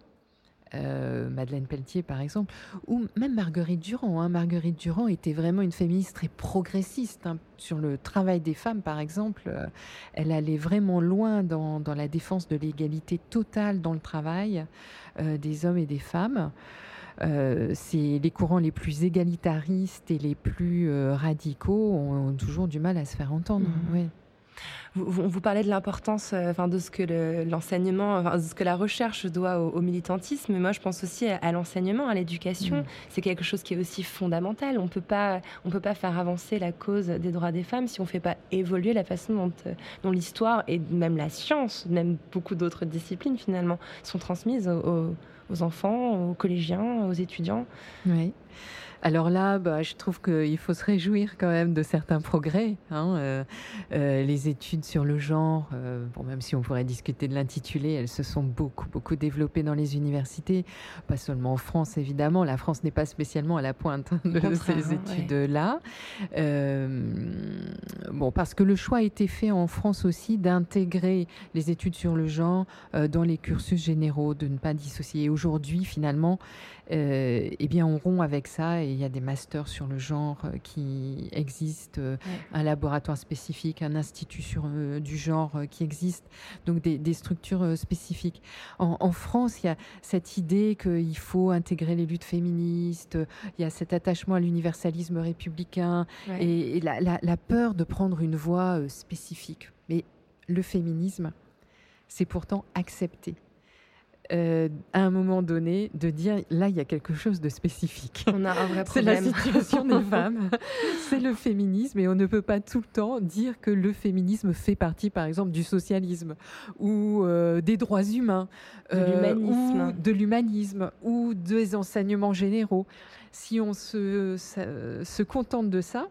euh, Madeleine Pelletier par exemple, ou même Marguerite Durand. Hein. Marguerite Durand était vraiment une féministe très progressiste. Hein. Sur le travail des femmes par exemple, euh, elle allait vraiment loin dans, dans la défense de l'égalité totale dans le travail euh, des hommes et des femmes. Euh, c'est les courants les plus égalitaristes et les plus euh, radicaux ont, toujours du mal à se faire entendre. Mmh. Vous, vous, parlez de l'importance euh, enfin, de ce que l'enseignement, enfin, de ce que la recherche doit au, militantisme, mais moi je pense aussi à, l'enseignement, à l'éducation. Mmh. C'est quelque chose qui est aussi fondamental. On peut pas, on peut pas faire avancer la cause des droits des femmes si on ne fait pas évoluer la façon dont, dont l'histoire et même la science, même beaucoup d'autres disciplines finalement, sont transmises aux aux enfants, aux collégiens, aux étudiants. Alors là, bah, je trouve qu'il faut se réjouir quand même de certains progrès. Hein, euh, euh, les études sur le genre, euh, bon, même si on pourrait discuter de l'intitulé, elles se sont beaucoup, beaucoup développées dans les universités, pas seulement en France évidemment. La France n'est pas spécialement à la pointe de ces études-là. bon, parce que le choix a été fait en France aussi d'intégrer les études sur le genre dans les cursus généraux, de ne pas dissocier. Aujourd'hui, finalement, euh, eh bien, on rompt avec ça et il y a des masters sur le genre euh, qui existent, euh, un laboratoire spécifique, un institut sur, du genre qui existe, donc des, structures spécifiques. En, France, il y a cette idée qu'il faut intégrer les luttes féministes, il y a cet attachement à l'universalisme républicain et, la, la peur de prendre une voie spécifique. Mais le féminisme, c'est pourtant accepté. Euh, à un moment donné de dire là il y a quelque chose de spécifique. On a un vrai C'est la situation des femmes, c'est le féminisme et on ne peut pas tout le temps dire que le féminisme fait partie par exemple du socialisme ou euh, des droits humains, de euh, l'humanisme, ou de l'humanisme ou des enseignements généraux. Si on se, se contente de ça,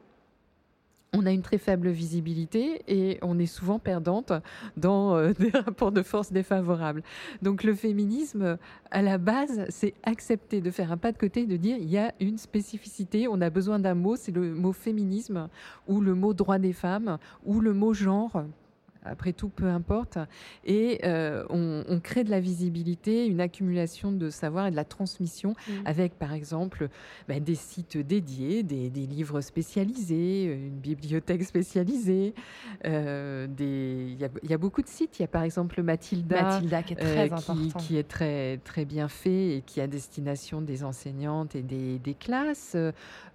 on a une très faible visibilité et on est souvent perdante dans euh, des rapports de force défavorables. Donc le féminisme, à la base, c'est accepter de faire un pas de côté, de dire il y a une spécificité, on a besoin d'un mot, c'est le mot féminisme ou le mot droit des femmes ou le mot genre après tout, peu importe. Et euh, on, crée de la visibilité, une accumulation de savoir et de la transmission mmh. avec, par exemple, bah, des sites dédiés, des, livres spécialisés, une bibliothèque spécialisée. Euh, il y, a beaucoup de sites. Il y a par exemple Mathilda, qui est très, euh, qui, est très, très bien fait et qui a destination des enseignantes et des, classes.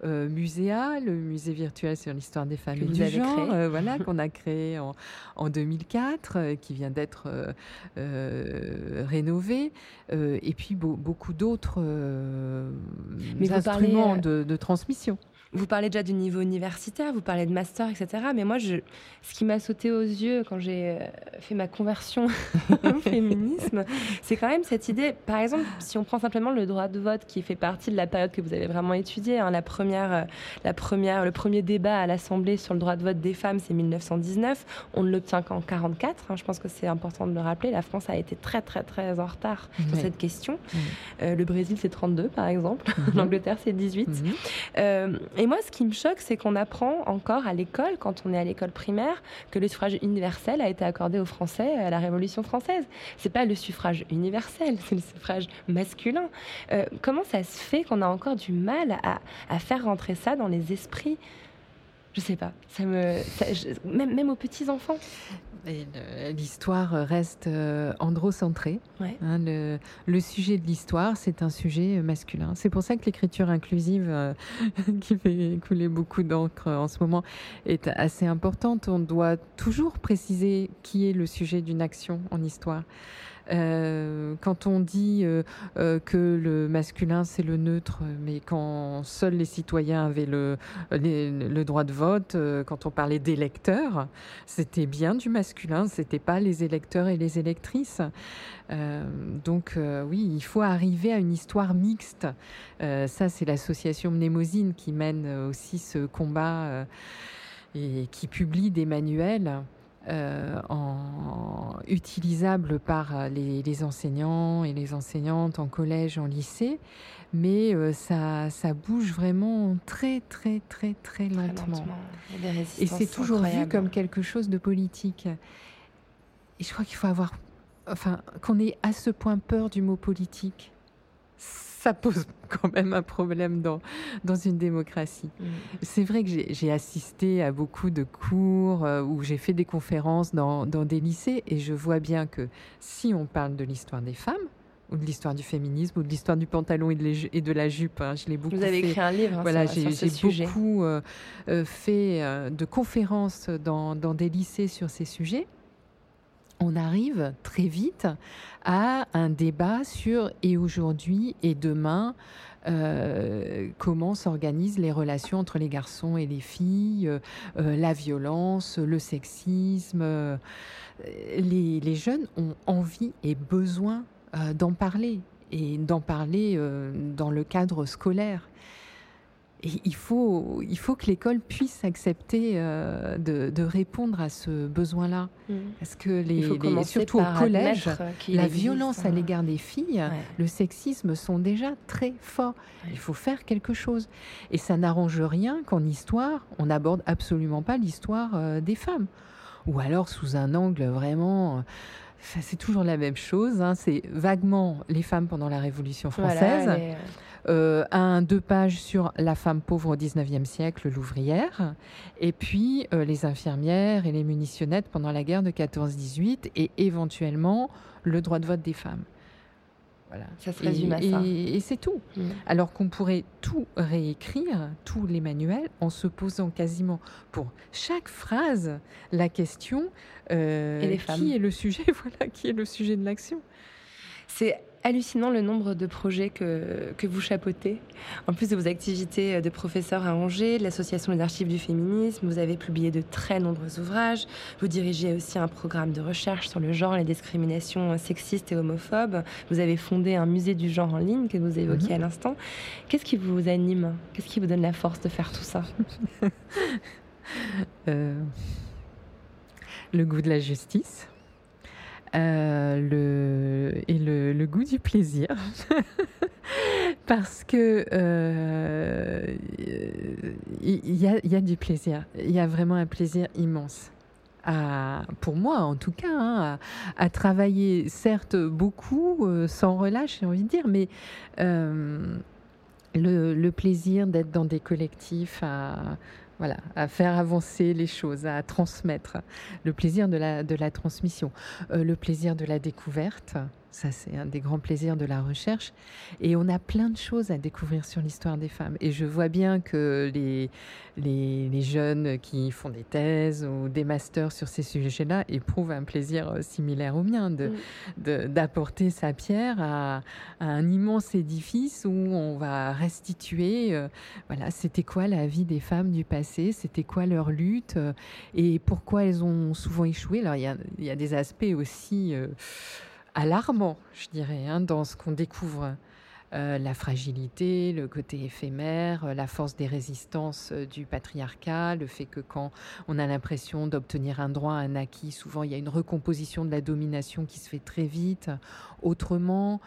Muséa, le musée virtuel sur l'histoire des femmes et du genre, voilà, qu'on a créé en, en 2004, euh, qui vient d'être euh, euh, rénové, et puis beaucoup d'autres instruments de transmission. Vous parlez déjà du niveau universitaire, vous parlez de master, etc. Mais moi, je, ce qui m'a sauté aux yeux quand j'ai euh, fait ma conversion au féminisme, c'est quand même cette idée. Par exemple, si on prend simplement le droit de vote, qui fait partie de la période que vous avez vraiment étudiée, hein, la première, euh, la première, le premier débat à l'Assemblée sur le droit de vote des femmes, c'est 1919. On ne l'obtient qu'en 44. Hein, je pense que c'est important de le rappeler. La France a été très, très, très en retard sur cette question. Euh, le Brésil, c'est 32, par exemple. Mhm. L'Angleterre, c'est 18. Et moi, ce qui me choque, c'est qu'on apprend encore à l'école, quand on est à l'école primaire, que le suffrage universel a été accordé aux Français à la Révolution française. C'est pas le suffrage universel, c'est le suffrage masculin. Euh, comment ça se fait qu'on a encore du mal à, à faire rentrer ça dans les esprits? Je sais pas, ça me, même, même aux petits enfants. L'histoire reste euh, androcentrée. Hein, le, sujet de l'histoire, c'est un sujet masculin. C'est pour ça que l'écriture inclusive, euh, qui fait couler beaucoup d'encre en ce moment, est assez importante. On doit toujours préciser qui est le sujet d'une action en histoire. Euh, quand on dit euh, euh, que le masculin c'est le neutre, mais quand seuls les citoyens avaient le, le droit de vote, quand on parlait d'électeurs, c'était bien du masculin, c'était pas les électeurs et les électrices. donc oui, il faut arriver à une histoire mixte. ça, c'est l'association Mnémosine qui mène aussi ce combat et qui publie des manuels euh, en, utilisable par les, enseignants et les enseignantes en collège, en lycée, mais euh, ça, ça bouge vraiment très, très, très, très lentement. Et c'est toujours vu comme quelque chose de politique. Et je crois qu'il faut avoir, enfin, qu'on ait à ce point peur du mot politique ça pose quand même un problème dans, dans une démocratie. Mm. C'est vrai que j'ai assisté à beaucoup de cours euh, où j'ai fait des conférences dans, dans, des lycées et je vois bien que si on parle de l'histoire des femmes, ou de l'histoire du féminisme, ou de l'histoire du pantalon et de, et de la jupe. Hein, je l'ai beaucoup Vous avez écrit un livre hein, voilà, j'ai beaucoup euh, euh, fait de conférences dans, dans des lycées sur ces sujets on arrive très vite à un débat sur et aujourd'hui et demain euh, comment s'organisent les relations entre les garçons et les filles, euh, euh, la violence, le sexisme. Les, les, jeunes ont envie et besoin d'en parler et d'en parler dans le cadre scolaire il faut, il faut que l'école puisse accepter euh, de, répondre à ce besoin-là. Mm. Parce que les, surtout au collège, la violence à l'égard des filles, le sexisme sont déjà très forts. Il faut faire quelque chose. Et ça n'arrange rien qu'en histoire, on n'aborde absolument pas l'histoire euh, des femmes. Ou alors sous un angle vraiment... c'est toujours la même chose. Hein. c'est vaguement les femmes pendant la Révolution française. Euh, un deux pages sur la femme pauvre au 19e siècle, l'ouvrière, et puis euh, les infirmières et les munitionnettes pendant la guerre de 14-18, et éventuellement le droit de vote des femmes. Voilà. Ça se résume et, à ça. Et, c'est tout. Mm. Alors qu'on pourrait tout réécrire, tous les manuels, en se posant quasiment pour chaque phrase la question euh, qui est le sujet, voilà, qui est le sujet de l'action. C'est hallucinant le nombre de projets que, que vous chapeautez. En plus de vos activités de professeur à Angers, l'Association des archives du féminisme, vous avez publié de très nombreux ouvrages. Vous dirigez aussi un programme de recherche sur le genre et les discriminations sexistes et homophobes. Vous avez fondé un musée du genre en ligne que vous évoquiez à mhm. l'instant. Qu'est-ce qui vous anime? Qu'est-ce qui vous donne la force de faire tout ça? Euh, Le goût de la justice le, et le, goût du plaisir. Parce que euh, il y, a, y, a, du plaisir. Il y a vraiment un plaisir immense. Pour moi en tout cas, hein, à, travailler certes beaucoup, euh, sans relâche, j'ai envie de dire, mais le, le, plaisir d'être dans des collectifs, à, voilà, à faire avancer les choses, à transmettre. Le plaisir de la, de la transmission, euh, le plaisir de la découverte, ça, c'est un des grands plaisirs de la recherche. Et on a plein de choses à découvrir sur l'histoire des femmes. Et je vois bien que les, les, jeunes qui font des thèses ou des masters sur ces sujets-là éprouvent un plaisir euh, similaire au mien d'apporter de, sa pierre à, un immense édifice où on va restituer, euh, voilà, c'était quoi la vie des femmes du passé, c'était quoi leur lutte euh, et pourquoi elles ont souvent échoué. Alors, il y a, il y a des aspects aussi alarmant, je dirais, hein, dans ce qu'on découvre. Euh, la fragilité, le côté éphémère, euh, la force des résistances euh, du patriarcat, le fait que quand on a l'impression d'obtenir un droit, un acquis, souvent il y a une recomposition de la domination qui se fait très vite, autrement.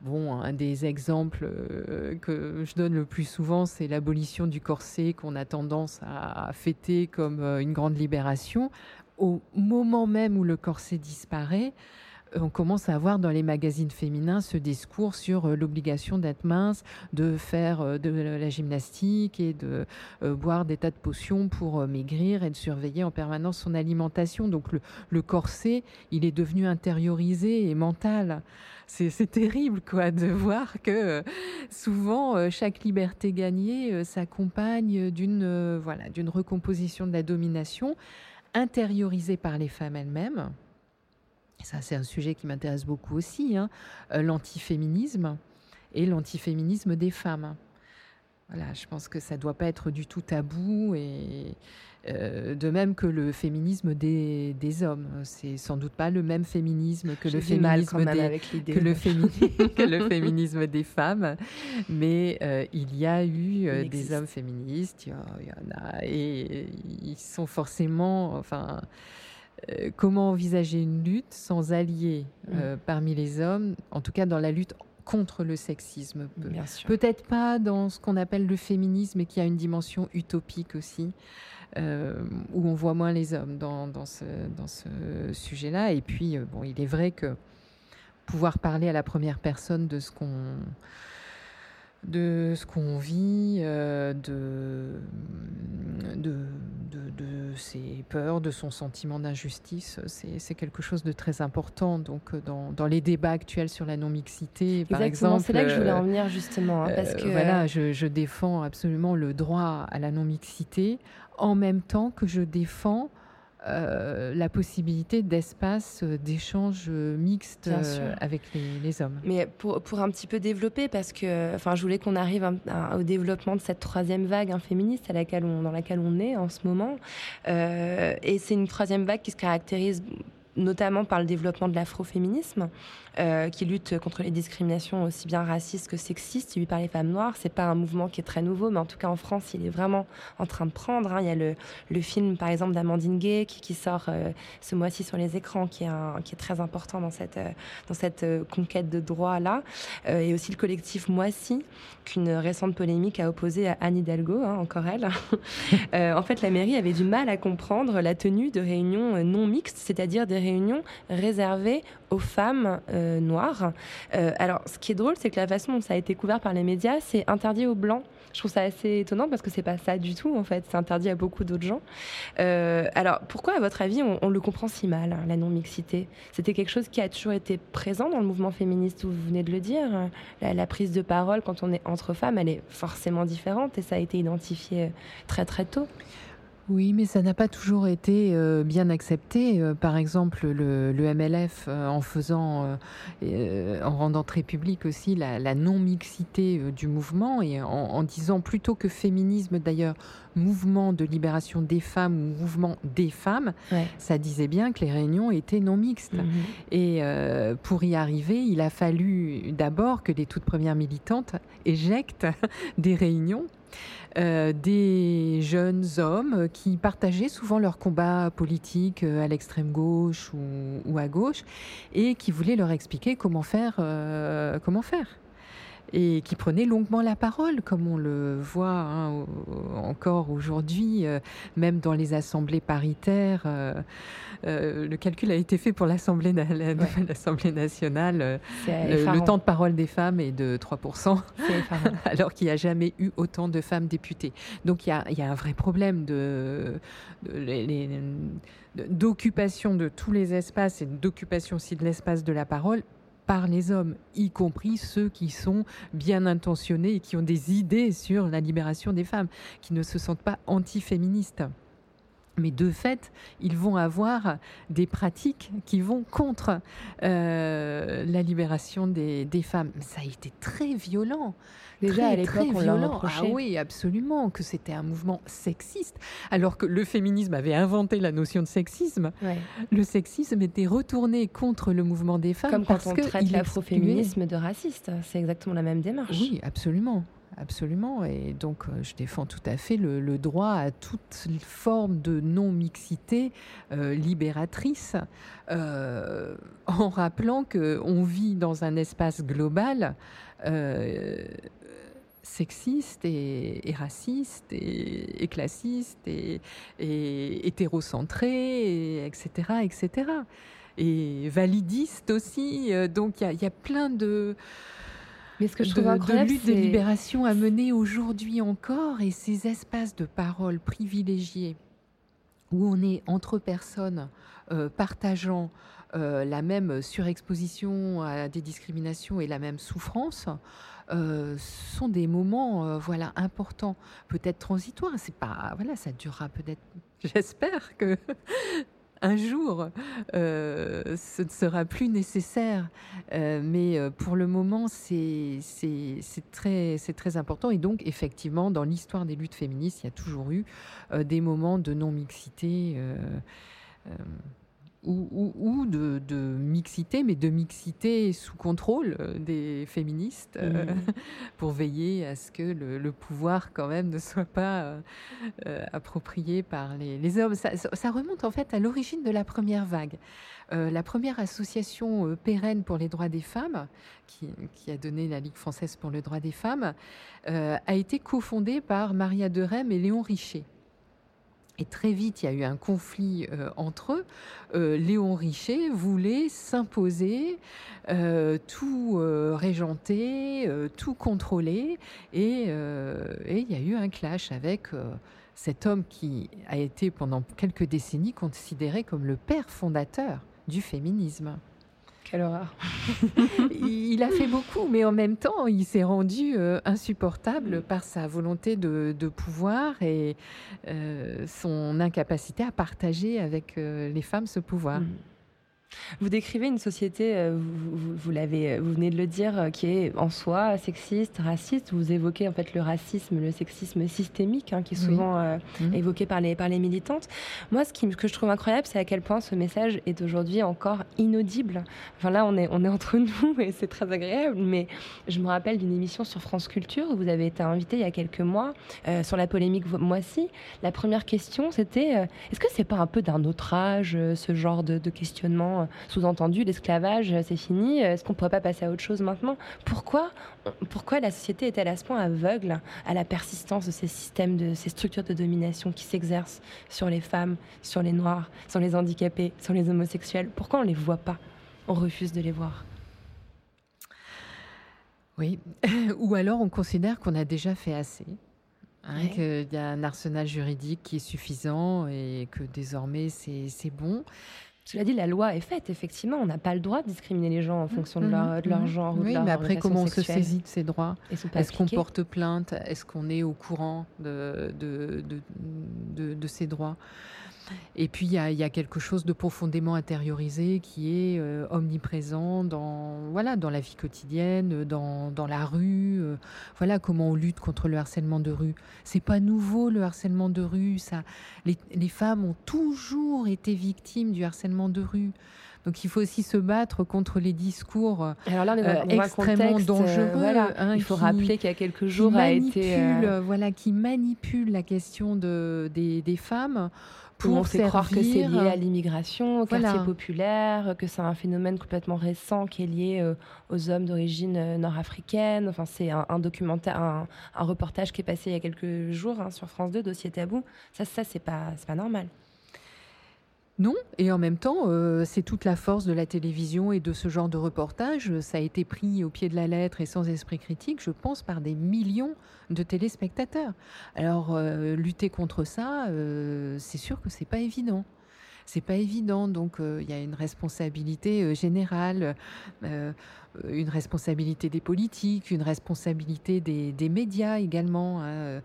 Bon, un des exemples que je donne le plus souvent, c'est l'abolition du corset qu'on a tendance à fêter comme une grande libération. Au moment même où le corset disparaît, on commence à avoir dans les magazines féminins ce discours sur euh, l'obligation d'être mince, de faire euh, de la gymnastique et de boire des tas de potions pour maigrir et de surveiller en permanence son alimentation. Donc le, corset, il est devenu intériorisé et mental. C'est terrible quoi de voir que souvent chaque liberté gagnée s'accompagne d'une voilà d'une recomposition de la domination intériorisée par les femmes elles-mêmes ça c'est un sujet qui m'intéresse beaucoup aussi, hein, euh, l'antiféminisme et l'antiféminisme des femmes. Voilà, je pense que ça ne doit pas être du tout tabou et euh, de même que le féminisme des, des hommes. C'est sans doute pas le même féminisme que, le féminisme, des, que, le, que le féminisme des femmes, mais euh, il y a eu euh, des hommes féministes, il y, en a, et ils sont forcément, enfin, comment envisager une lutte sans alliés mm. parmi les hommes, en tout cas dans la lutte contre le sexisme. Peut-être pas dans ce qu'on appelle le féminisme, et qui a une dimension utopique aussi, euh, où on voit moins les hommes dans, dans ce, dans ce sujet-là. Et puis, euh, bon, il est vrai que pouvoir parler à la première personne de ce qu'on de ce qu'on vit, euh, de, de, de, ses peurs, de son sentiment d'injustice. C'est quelque chose de très important. Donc, euh, dans, dans les débats actuels sur la non-mixité, par exemple. C'est là que je voulais en venir justement. Hein, parce euh, que... Voilà, je, je, défends absolument le droit à la non-mixité en même temps que je défends euh, la possibilité d'espace euh, d'échange euh, mixte avec les, hommes. Mais pour, pour, un petit peu développer, parce que enfin, je voulais qu'on arrive au développement de cette troisième vague féministe à laquelle on, dans laquelle on est en ce moment. et c'est une troisième vague qui se caractérise notamment par le développement de l'afroféminisme, euh, qui lutte contre les discriminations aussi bien racistes que sexistes, lui par les femmes noires. C'est pas un mouvement qui est très nouveau, mais en tout cas en France, il est vraiment en train de prendre. Hein. Il y a le, le, film, par exemple, d'Amandine Gay qui, sort euh, ce mois-ci sur les écrans, qui est, un, qui est très important dans cette, euh, dans cette conquête de droits-là. et aussi le collectif Moissy, qu'une récente polémique a opposé à Anne Hidalgo, hein, encore elle. en fait, la mairie avait du mal à comprendre la tenue de réunions non mixtes, c'est-à-dire des réunions réservées aux femmes euh, noires. Euh, alors, ce qui est drôle, c'est que la façon dont ça a été couvert par les médias, c'est interdit aux blancs. Je trouve ça assez étonnant parce que c'est pas ça du tout en fait. C'est interdit à beaucoup d'autres gens. Euh, alors pourquoi, à votre avis, on, le comprend si mal hein, la non mixité C'était quelque chose qui a toujours été présent dans le mouvement féministe. Vous venez de le dire. La, prise de parole quand on est entre femmes, elle est forcément différente et ça a été identifié très très tôt. Oui, mais ça n'a pas toujours été euh, bien accepté. Euh, par exemple, le, MLF, euh, en faisant, en rendant très public aussi la, non-mixité du mouvement et en, disant plutôt que féminisme, d'ailleurs, mouvement de libération des femmes ou mouvement des femmes, ça disait bien que les réunions étaient non mixtes. Mhm. Et pour y arriver, il a fallu d'abord que les toutes premières militantes éjectent des réunions euh, des jeunes hommes qui partageaient souvent leur combat politique euh, à l'extrême gauche ou, à gauche et qui voulaient leur expliquer comment faire, euh, comment faire et qui prenait longuement la parole, comme on le voit hein, encore aujourd'hui, euh, même dans les assemblées paritaires. Euh, euh, le calcul a été fait pour l'Assemblée nationale. Le, temps de parole des femmes est de 3%, alors qu'il n'y a jamais eu autant de femmes députées. Donc il y a, un vrai problème de, d'occupation de tous les espaces et d'occupation aussi de l'espace de la parole par les hommes, y compris ceux qui sont bien intentionnés et qui ont des idées sur la libération des femmes, qui ne se sentent pas antiféministes. Mais de fait, ils vont avoir des pratiques qui vont contre euh, la libération des, des, femmes. Ça a été très violent. Déjà à l'époque, on leur Ah oui, absolument, que c'était un mouvement sexiste, alors que le féminisme avait inventé la notion de sexisme. Le sexisme était retourné contre le mouvement des femmes Comme parce quand on traite l'afroféminisme de raciste. C'est exactement la même démarche. Oui, absolument. Absolument. Et donc, euh, je défends tout à fait le, droit à toute forme de non-mixité euh, libératrice, euh, en rappelant qu'on vit dans un espace global sexiste et, raciste et, classiste et, hétérocentré, etc., etc. Et validiste aussi. Donc, il y, a plein de mais ce que je trouve de, incroyable, de lutte de libération à mener aujourd'hui encore et ces espaces de parole privilégiés où on est entre personnes euh, partageant euh, la même surexposition à des discriminations et la même souffrance, euh, sont des moments voilà importants, peut-être transitoires. C'est pas voilà, ça durera peut-être. J'espère que un jour, euh, ce ne sera plus nécessaire. Euh, mais euh, pour le moment, c'est très, très important. Et donc, effectivement, dans l'histoire des luttes féministes, il y a toujours eu des moments de non-mixité ou, de, mixité, mais de mixité sous contrôle euh, des féministes, euh, mmh. pour veiller à ce que le, pouvoir quand même ne soit pas euh, approprié par les, hommes. Ça, remonte en fait à l'origine de la première vague. la première association pérenne pour les droits des femmes, qui, qui, a donné la Ligue française pour le droit des femmes, a été cofondée par Maria de Rem et Léon Richer. Et très vite, il y a eu un conflit euh, entre eux. Euh, Léon Richer voulait s'imposer, euh, tout régenter, tout contrôler. Et, et, il y a eu un clash avec cet homme qui a été pendant quelques décennies considéré comme le père fondateur du féminisme. Quelle horreur. il a fait beaucoup, mais en même temps, il s'est rendu euh, insupportable par sa volonté de, pouvoir et euh, son incapacité à partager avec euh, les femmes ce pouvoir. Mm. Vous décrivez une société, euh, vous, vous, l'avez, euh, vous venez de le dire, euh, qui est en soi sexiste, raciste. Vous évoquez en fait le racisme, le sexisme systémique, hein, qui est souvent mmh. évoqué par les, par les militantes. Moi, ce, qui, que je trouve incroyable, c'est à quel point ce message est aujourd'hui encore inaudible. Enfin là, on est, on est entre nous et c'est très agréable, mais je me rappelle d'une émission sur France Culture où vous avez été invité il y a quelques mois sur la polémique Moissy. La première question, c'était est-ce que c'est pas un peu d'un autre âge, ce genre de, de questionnement sous-entendu, l'esclavage, c'est fini. Est-ce qu'on ne pourrait pas passer à autre chose maintenant? Pourquoi, pourquoi la société est-elle à ce point aveugle à la persistance de ces systèmes, de ces structures de domination qui s'exercent sur les femmes, sur les noirs, sur les handicapés, sur les homosexuels? Pourquoi on ne les voit pas? On refuse de les voir. Oui, ou alors on considère qu'on a déjà fait assez. Hein, qu'il y a un arsenal juridique qui est suffisant et que désormais c'est bon. Cela dit, la loi est faite, effectivement. On n'a pas le droit de discriminer les gens en fonction de leur, de leur genre oui, ou de leur mais après, comment on se saisit de ces droits Est-ce qu'on porte plainte Est-ce qu'on est au courant de, de, de, de ces droits et puis, il y a, quelque chose de profondément intériorisé qui est euh, omniprésent dans, voilà, dans la vie quotidienne, dans, la rue. Euh, voilà comment on lutte contre le harcèlement de rue. C'est pas nouveau, le harcèlement de rue. Ça, les femmes ont toujours été victimes du harcèlement de rue. Donc il faut aussi se battre contre les discours Alors là, euh, extrêmement dangereux. voilà. Hein, il faut rappeler qu'il y a quelques jours a été voilà qui manipule la question de, des, des femmes pour on fait croire que c'est lié à l'immigration, au quartier populaire, que c'est un phénomène complètement récent qui est lié euh, aux hommes d'origine euh, nord-africaine. Enfin, c'est un, documentaire, un, reportage qui est passé il y a quelques jours hein, sur France 2, dossier tabou. Ça, ça c'est pas, pas normal. Non, et en même temps, euh, c'est toute la force de la télévision et de ce genre de reportage. Ça a été pris au pied de la lettre et sans esprit critique, je pense, par des millions de téléspectateurs. Alors, euh, lutter contre ça, euh, c'est sûr que c'est pas évident c'est pas évident. Donc il y a une responsabilité générale, une responsabilité des politiques, une responsabilité des, médias également. Hein.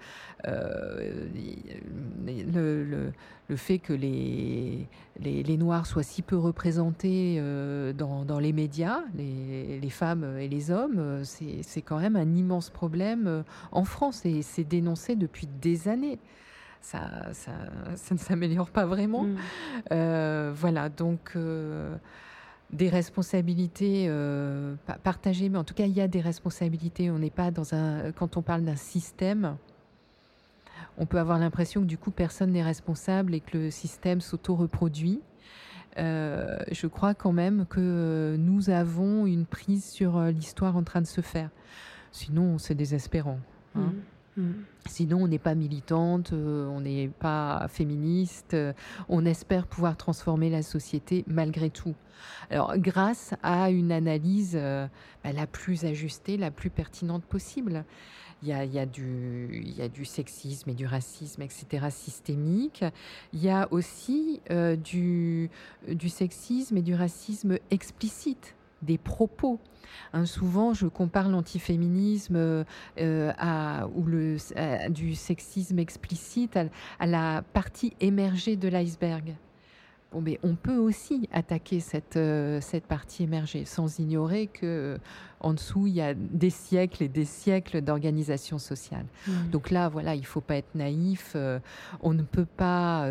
le, fait que les, les, Noirs soient si peu représentés euh, dans, les médias, les, femmes et les hommes, euh, c'est quand même un immense problème euh, en France et c'est dénoncé depuis des années. Ça, ça, ça ne s'améliore pas vraiment. Mm. voilà, donc des responsabilités partagées, mais en tout cas, il y a des responsabilités. On n'est pas dans un. Quand on parle d'un système, on peut avoir l'impression que du coup personne n'est responsable et que le système s'auto-reproduit. Euh, je crois quand même que nous avons une prise sur euh, l'histoire en train de se faire. Sinon, c'est désespérant. Hein. Mmh. Mmh. Sinon, on n'est pas militante, euh, on n'est pas féministe, on espère pouvoir transformer la société malgré tout. Alors, grâce à une analyse bah, la plus ajustée, la plus pertinente possible il y a, du, sexisme et du racisme, etc., systémique. Il y a aussi euh, du sexisme et du racisme explicite des propos. Hein, souvent, je compare l'antiféminisme euh, à, ou le, du sexisme explicite à, la partie émergée de l'iceberg. Bon, mais on peut aussi attaquer cette, euh, cette partie émergée sans ignorer que euh, en dessous il y a des siècles et des siècles d'organisation sociale. Mm. Donc là, voilà, il faut pas être naïf. euh, on ne peut pas.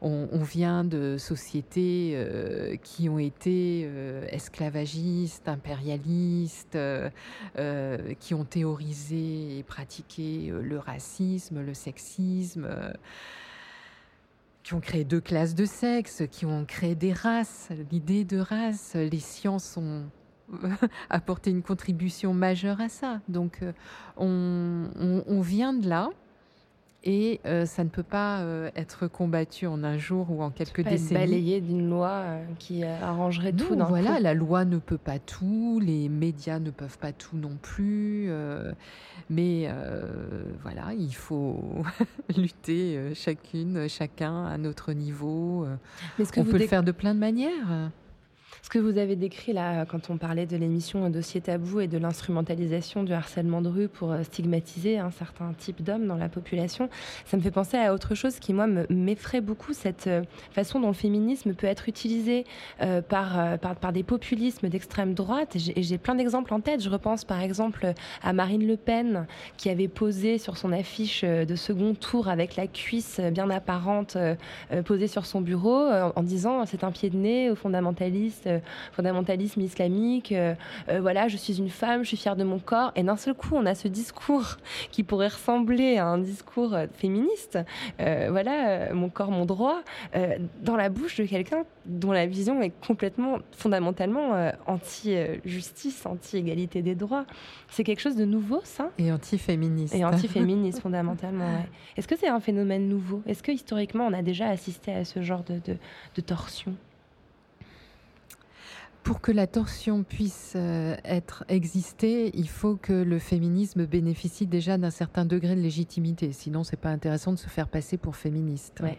on, on vient de sociétés qui ont été esclavagistes, impérialistes, qui ont théorisé et pratiqué le racisme, le sexisme. Qui ont créé deux classes de sexe, qui ont créé des races, l'idée de race. Les sciences ont apporté une contribution majeure à ça. Donc, euh, on- on vient de là et euh, ça ne peut pas euh, être combattu en un jour ou en quelques décennies. balayé d'une loi euh, qui arrangerait tout Non, d'un voilà, coup. la loi ne peut pas tout, les médias ne peuvent pas tout non plus, mais voilà, il faut lutter chacune, chacun à notre niveau. Mais ce que On vous peut le faire de plein de manières. Ce que vous avez décrit là, quand on parlait de l'émission Dossier Tabou et de l'instrumentalisation du harcèlement de rue pour euh, stigmatiser un certain type d'hommes dans la population, ça me fait penser à autre chose qui, moi, me- m'effraie beaucoup, cette euh, façon dont le féminisme peut être utilisé euh, par, euh, par, des populismes d'extrême droite. Et j'ai- plein d'exemples en tête. Je repense par exemple à Marine Le Pen, qui avait posé sur son affiche euh, de second tour avec la cuisse bien apparente euh, euh, posée sur son bureau euh, en disant c'est un pied de nez au fondamentaliste, euh, fondamentalisme islamique. euh, euh, voilà, je suis une femme, je suis fière de mon corps. Et d'un seul coup, on a ce discours qui pourrait ressembler à un discours euh, féministe. Euh, voilà, euh, mon corps, mon droit, euh, dans la bouche de quelqu'un dont la vision est complètement, fondamentalement euh, anti-justice, anti-égalité des droits. C'est quelque chose de nouveau, ça? Et anti-féministe. et anti-féministe fondamentalement. ouais. Est-ce que c'est un phénomène nouveau? Est-ce que historiquement on a déjà assisté à ce genre de, de, de torsion? Pour que la torsion puisse euh, être exister, il faut que le féminisme bénéficie déjà d'un certain degré de légitimité. Sinon, c'est pas intéressant de se faire passer pour féministe. Ouais.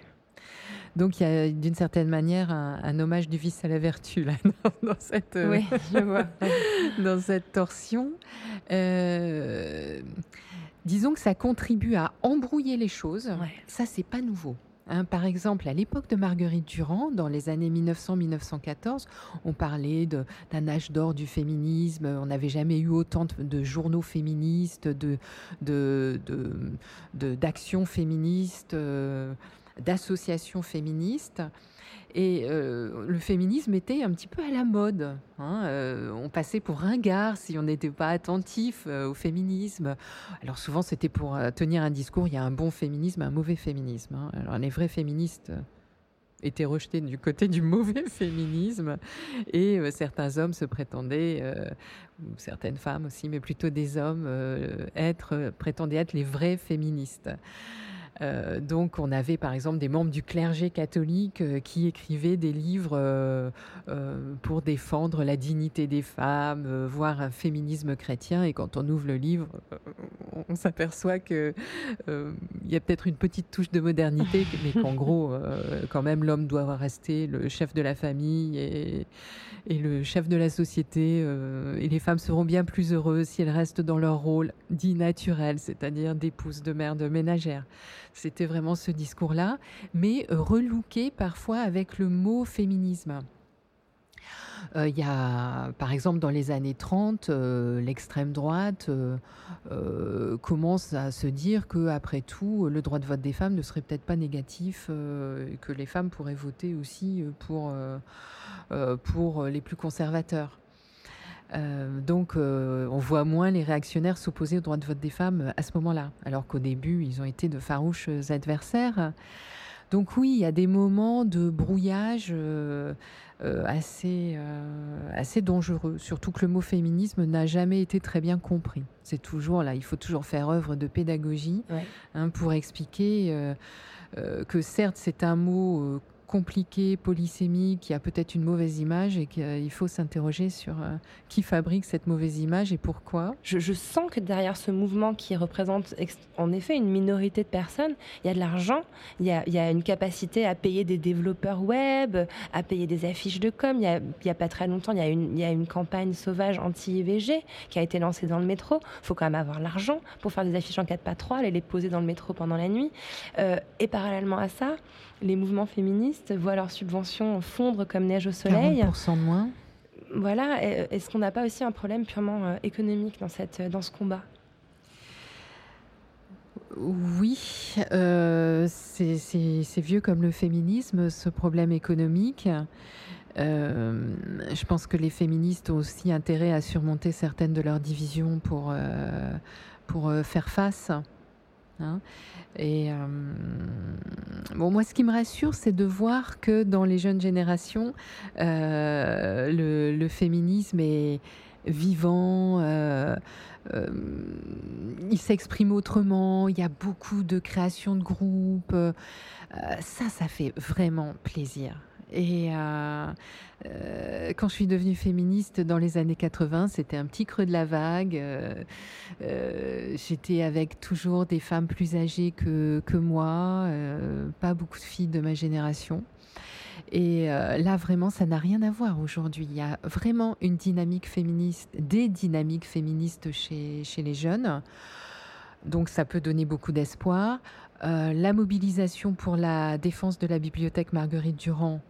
Donc, il y a d'une certaine manière un, un hommage du vice à la vertu là, dans, dans cette, euh, Oui, je vois. dans cette torsion. Euh, disons que ça contribue à embrouiller les choses. Ouais. Ça, c'est pas nouveau. Hein, par exemple, à l'époque de Marguerite Durand, dans les années 1900-1914, on parlait d'un âge d'or du féminisme. On n'avait jamais eu autant de, journaux féministes, d'actions féministes, euh, d'associations féministes. Et euh, le féminisme était un petit peu à la mode. hein. Euh, on passait pour ringard si on n'était pas attentif euh, au féminisme. Alors souvent, c'était pour tenir un discours. Il y a un bon féminisme, un mauvais féminisme. hein. Alors les vrais féministes étaient rejetés du côté du mauvais féminisme, et certains hommes se prétendaient, ou certaines femmes aussi, mais plutôt des hommes, prétendaient être les vrais féministes. Euh, donc, on avait par exemple des membres du clergé catholique euh, qui écrivaient des livres euh, pour défendre la dignité des femmes, voire un féminisme chrétien. Et quand on ouvre le livre, on s'aperçoit que il y a peut-être une petite touche de modernité, mais qu'en gros, quand même, l'homme doit rester le chef de la famille et, et le chef de la société. et les femmes seront bien plus heureuses si elles restent dans leur rôle dit naturel, c'est-à-dire d'épouse, de mère, de ménagère. C'était vraiment ce discours-là, mais euh, relooké parfois avec le mot féminisme. Euh, Il y a, par exemple, dans les années 30, euh, l'extrême droite commence à se dire que, après tout, le droit de vote des femmes ne serait peut-être pas négatif, que les femmes pourraient voter aussi pour les plus conservateurs. Euh, donc, euh, on voit moins les réactionnaires s'opposer au droit de vote des femmes à ce moment-là, alors qu'au début, ils ont été de farouches adversaires. Donc oui, il y a des moments de brouillage euh, euh, assez, euh, assez dangereux, surtout que le mot féminisme n'a jamais été très bien compris. C'est toujours là, il faut toujours faire œuvre de pédagogie Ouais. hein, pour expliquer euh, euh, que certes c'est un mot euh, compliqué, polysémique, qui a peut-être une mauvaise image et qu'il faut s'interroger sur euh, qui fabrique cette mauvaise image et pourquoi. Je, sens que derrière ce mouvement qui représente en effet une minorité de personnes, il y a de l'argent, il y a, une capacité à payer des développeurs web, à payer des affiches de com. Il y a, pas très longtemps, il y a une, une campagne sauvage anti-IVG qui a été lancée dans le métro. Il faut quand même avoir l'argent pour faire des affiches en 4 pas 3 et les poser dans le métro pendant la nuit. Euh, et parallèlement à ça, les mouvements féministes voient leurs subventions fondre comme neige au soleil. 40% de moins. Voilà, est-ce qu'on n'a pas aussi un problème purement économique dans, cette, dans ce combat? Oui, euh, c'est vieux comme le féminisme, ce problème économique. Euh, je pense que les féministes ont aussi intérêt à surmonter certaines de leurs divisions pour, euh, pour faire face. Hein. Et bon, moi, ce qui me rassure, c'est de voir que dans les jeunes générations, le, le, féminisme est vivant. Euh, il s'exprime autrement, il y a beaucoup de création de groupes. Euh, ça, ça fait vraiment plaisir. Et euh, quand je suis devenue féministe dans les années 80, c'était un petit creux de la vague. J'étais avec toujours des femmes plus âgées que, moi, pas beaucoup de filles de ma génération. Et euh, là, vraiment, ça n'a rien à voir aujourd'hui. Il y a vraiment une dynamique féministe, des dynamiques féministes chez, les jeunes. Donc ça peut donner beaucoup d'espoir. Euh, la mobilisation pour la défense de la bibliothèque Marguerite Durand,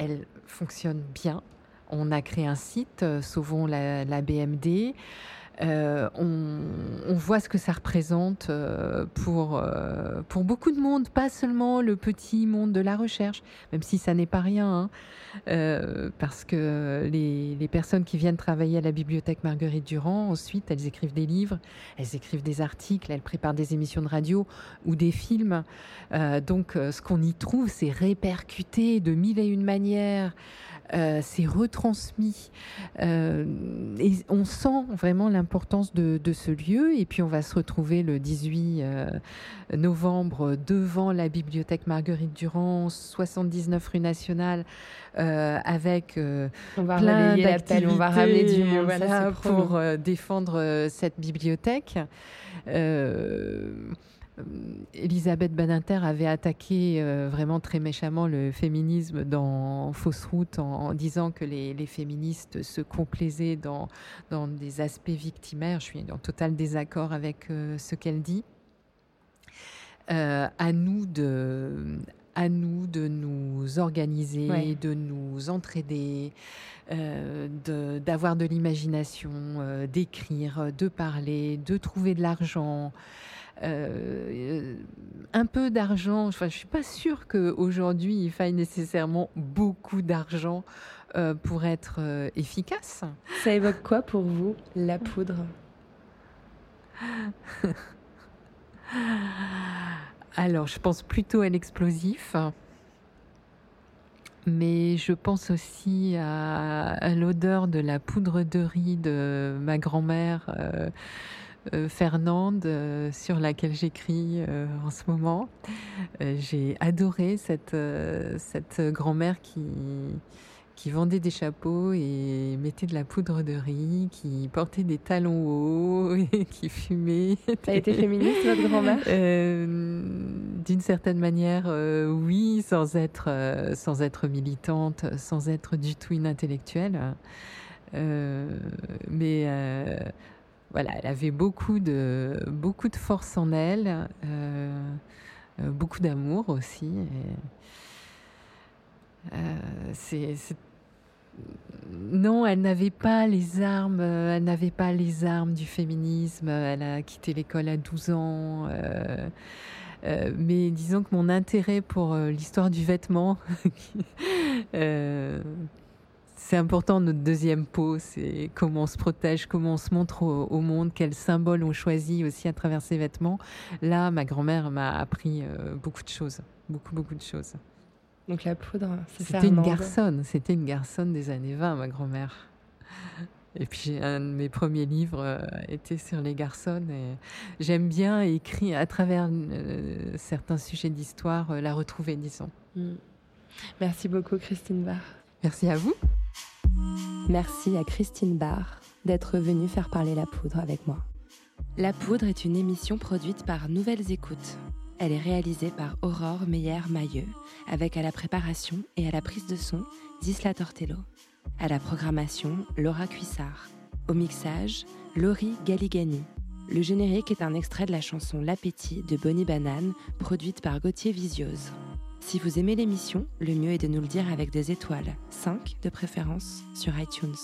elle fonctionne bien. On a créé un site, euh, Sauvons la, la BMD. Euh, on, voit ce que ça représente euh, pour, euh, pour beaucoup de monde, pas seulement le petit monde de la recherche, même si ça n'est pas rien, hein. parce que les, les, personnes qui viennent travailler à la bibliothèque Marguerite Durand, ensuite, elles écrivent des livres, elles écrivent des articles, elles préparent des émissions de radio ou des films. donc, ce qu'on y trouve, c'est répercuté de mille et une manières. C'est retransmis. Et on sent vraiment l'importance de, ce lieu. Et puis on va se retrouver le 18 euh, novembre devant la bibliothèque Marguerite Durand, 79 rue Nationale, avec on va plein d'activités. On va ramener du monde pour défendre cette bibliothèque. Euh, Elisabeth Badinter avait attaqué euh, vraiment très méchamment le féminisme dans Fausse Route en, disant que les, féministes se complaisaient dans, dans des aspects victimaires. Je suis en total désaccord avec euh, ce qu'elle dit. à nous de à nous de nous organiser, de nous entraider, d'avoir de, l'imagination, d'écrire, de parler, de trouver de l'argent. Euh, un peu d'argent. Enfin, je suis pas sûre qu'aujourd'hui il faille nécessairement beaucoup d'argent euh, pour être euh, efficace. Ça évoque quoi pour vous, la poudre? Alors, je pense plutôt à l'explosif. Mais je pense aussi à, l'odeur de la poudre de riz de ma grand-mère Fernande, euh, sur laquelle j'écris euh, en ce moment. J'ai adoré cette, cette grand-mère qui, qui vendait des chapeaux et mettait de la poudre de riz, qui portait des talons hauts et qui fumait. A été féministe, votre grand-mère? D'une certaine manière, oui, sans être, sans être militante, sans être du tout une intellectuelle. mais voilà, elle avait beaucoup de, beaucoup de force en elle, euh, euh, beaucoup d'amour aussi. Euh, non, elle n'avait pas les armes, elle n'avait pas les armes du féminisme. Elle a quitté l'école à 12 ans. mais disons que mon intérêt pour l'histoire du vêtement c'est important notre deuxième pot, c'est comment on se protège, comment on se montre au, monde, quels symboles on choisit aussi à travers ses vêtements. Là, ma grand-mère m'a appris euh, beaucoup de choses, beaucoup, beaucoup de choses. Donc la poudre, C'était une garçonne, c'était une garçonne des années 20, ma grand-mère. Et puis un de mes premiers livres euh, était sur les garçons et j'aime bien écrire à travers euh, certains sujets d'histoire, la retrouver, disons. Mm. Merci beaucoup Christine Barr. Merci à vous. Merci à Christine Barr d'être venue faire parler la poudre avec moi. La poudre est une émission produite par Nouvelles Écoutes. Elle est réalisée par Aurore Meyer-Mailleux, avec à la préparation et à la prise de son Zisla Tortello. À la programmation, Laura Cuissard. Au mixage, Laurie Galigani. Le générique est un extrait de la chanson L'appétit de Bonnie Banane, produite par Gauthier Visiose. Si vous aimez l'émission, le mieux est de nous le dire avec des étoiles, 5 de préférence, sur iTunes.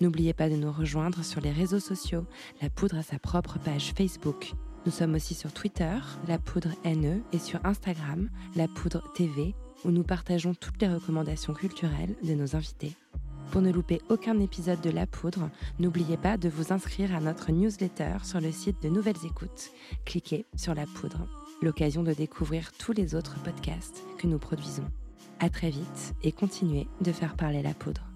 N'oubliez pas de nous rejoindre sur les réseaux sociaux. La Poudre a sa propre page Facebook. Nous sommes aussi sur Twitter, La Poudre NE, et sur Instagram, La Poudre TV, où nous partageons toutes les recommandations culturelles de nos invités. Pour ne louper aucun épisode de La Poudre, n'oubliez pas de vous inscrire à notre newsletter sur le site de Nouvelles Écoutes. Cliquez sur La Poudre, l'occasion de découvrir tous les autres podcasts que nous produisons. À très vite et continuez de faire parler la poudre.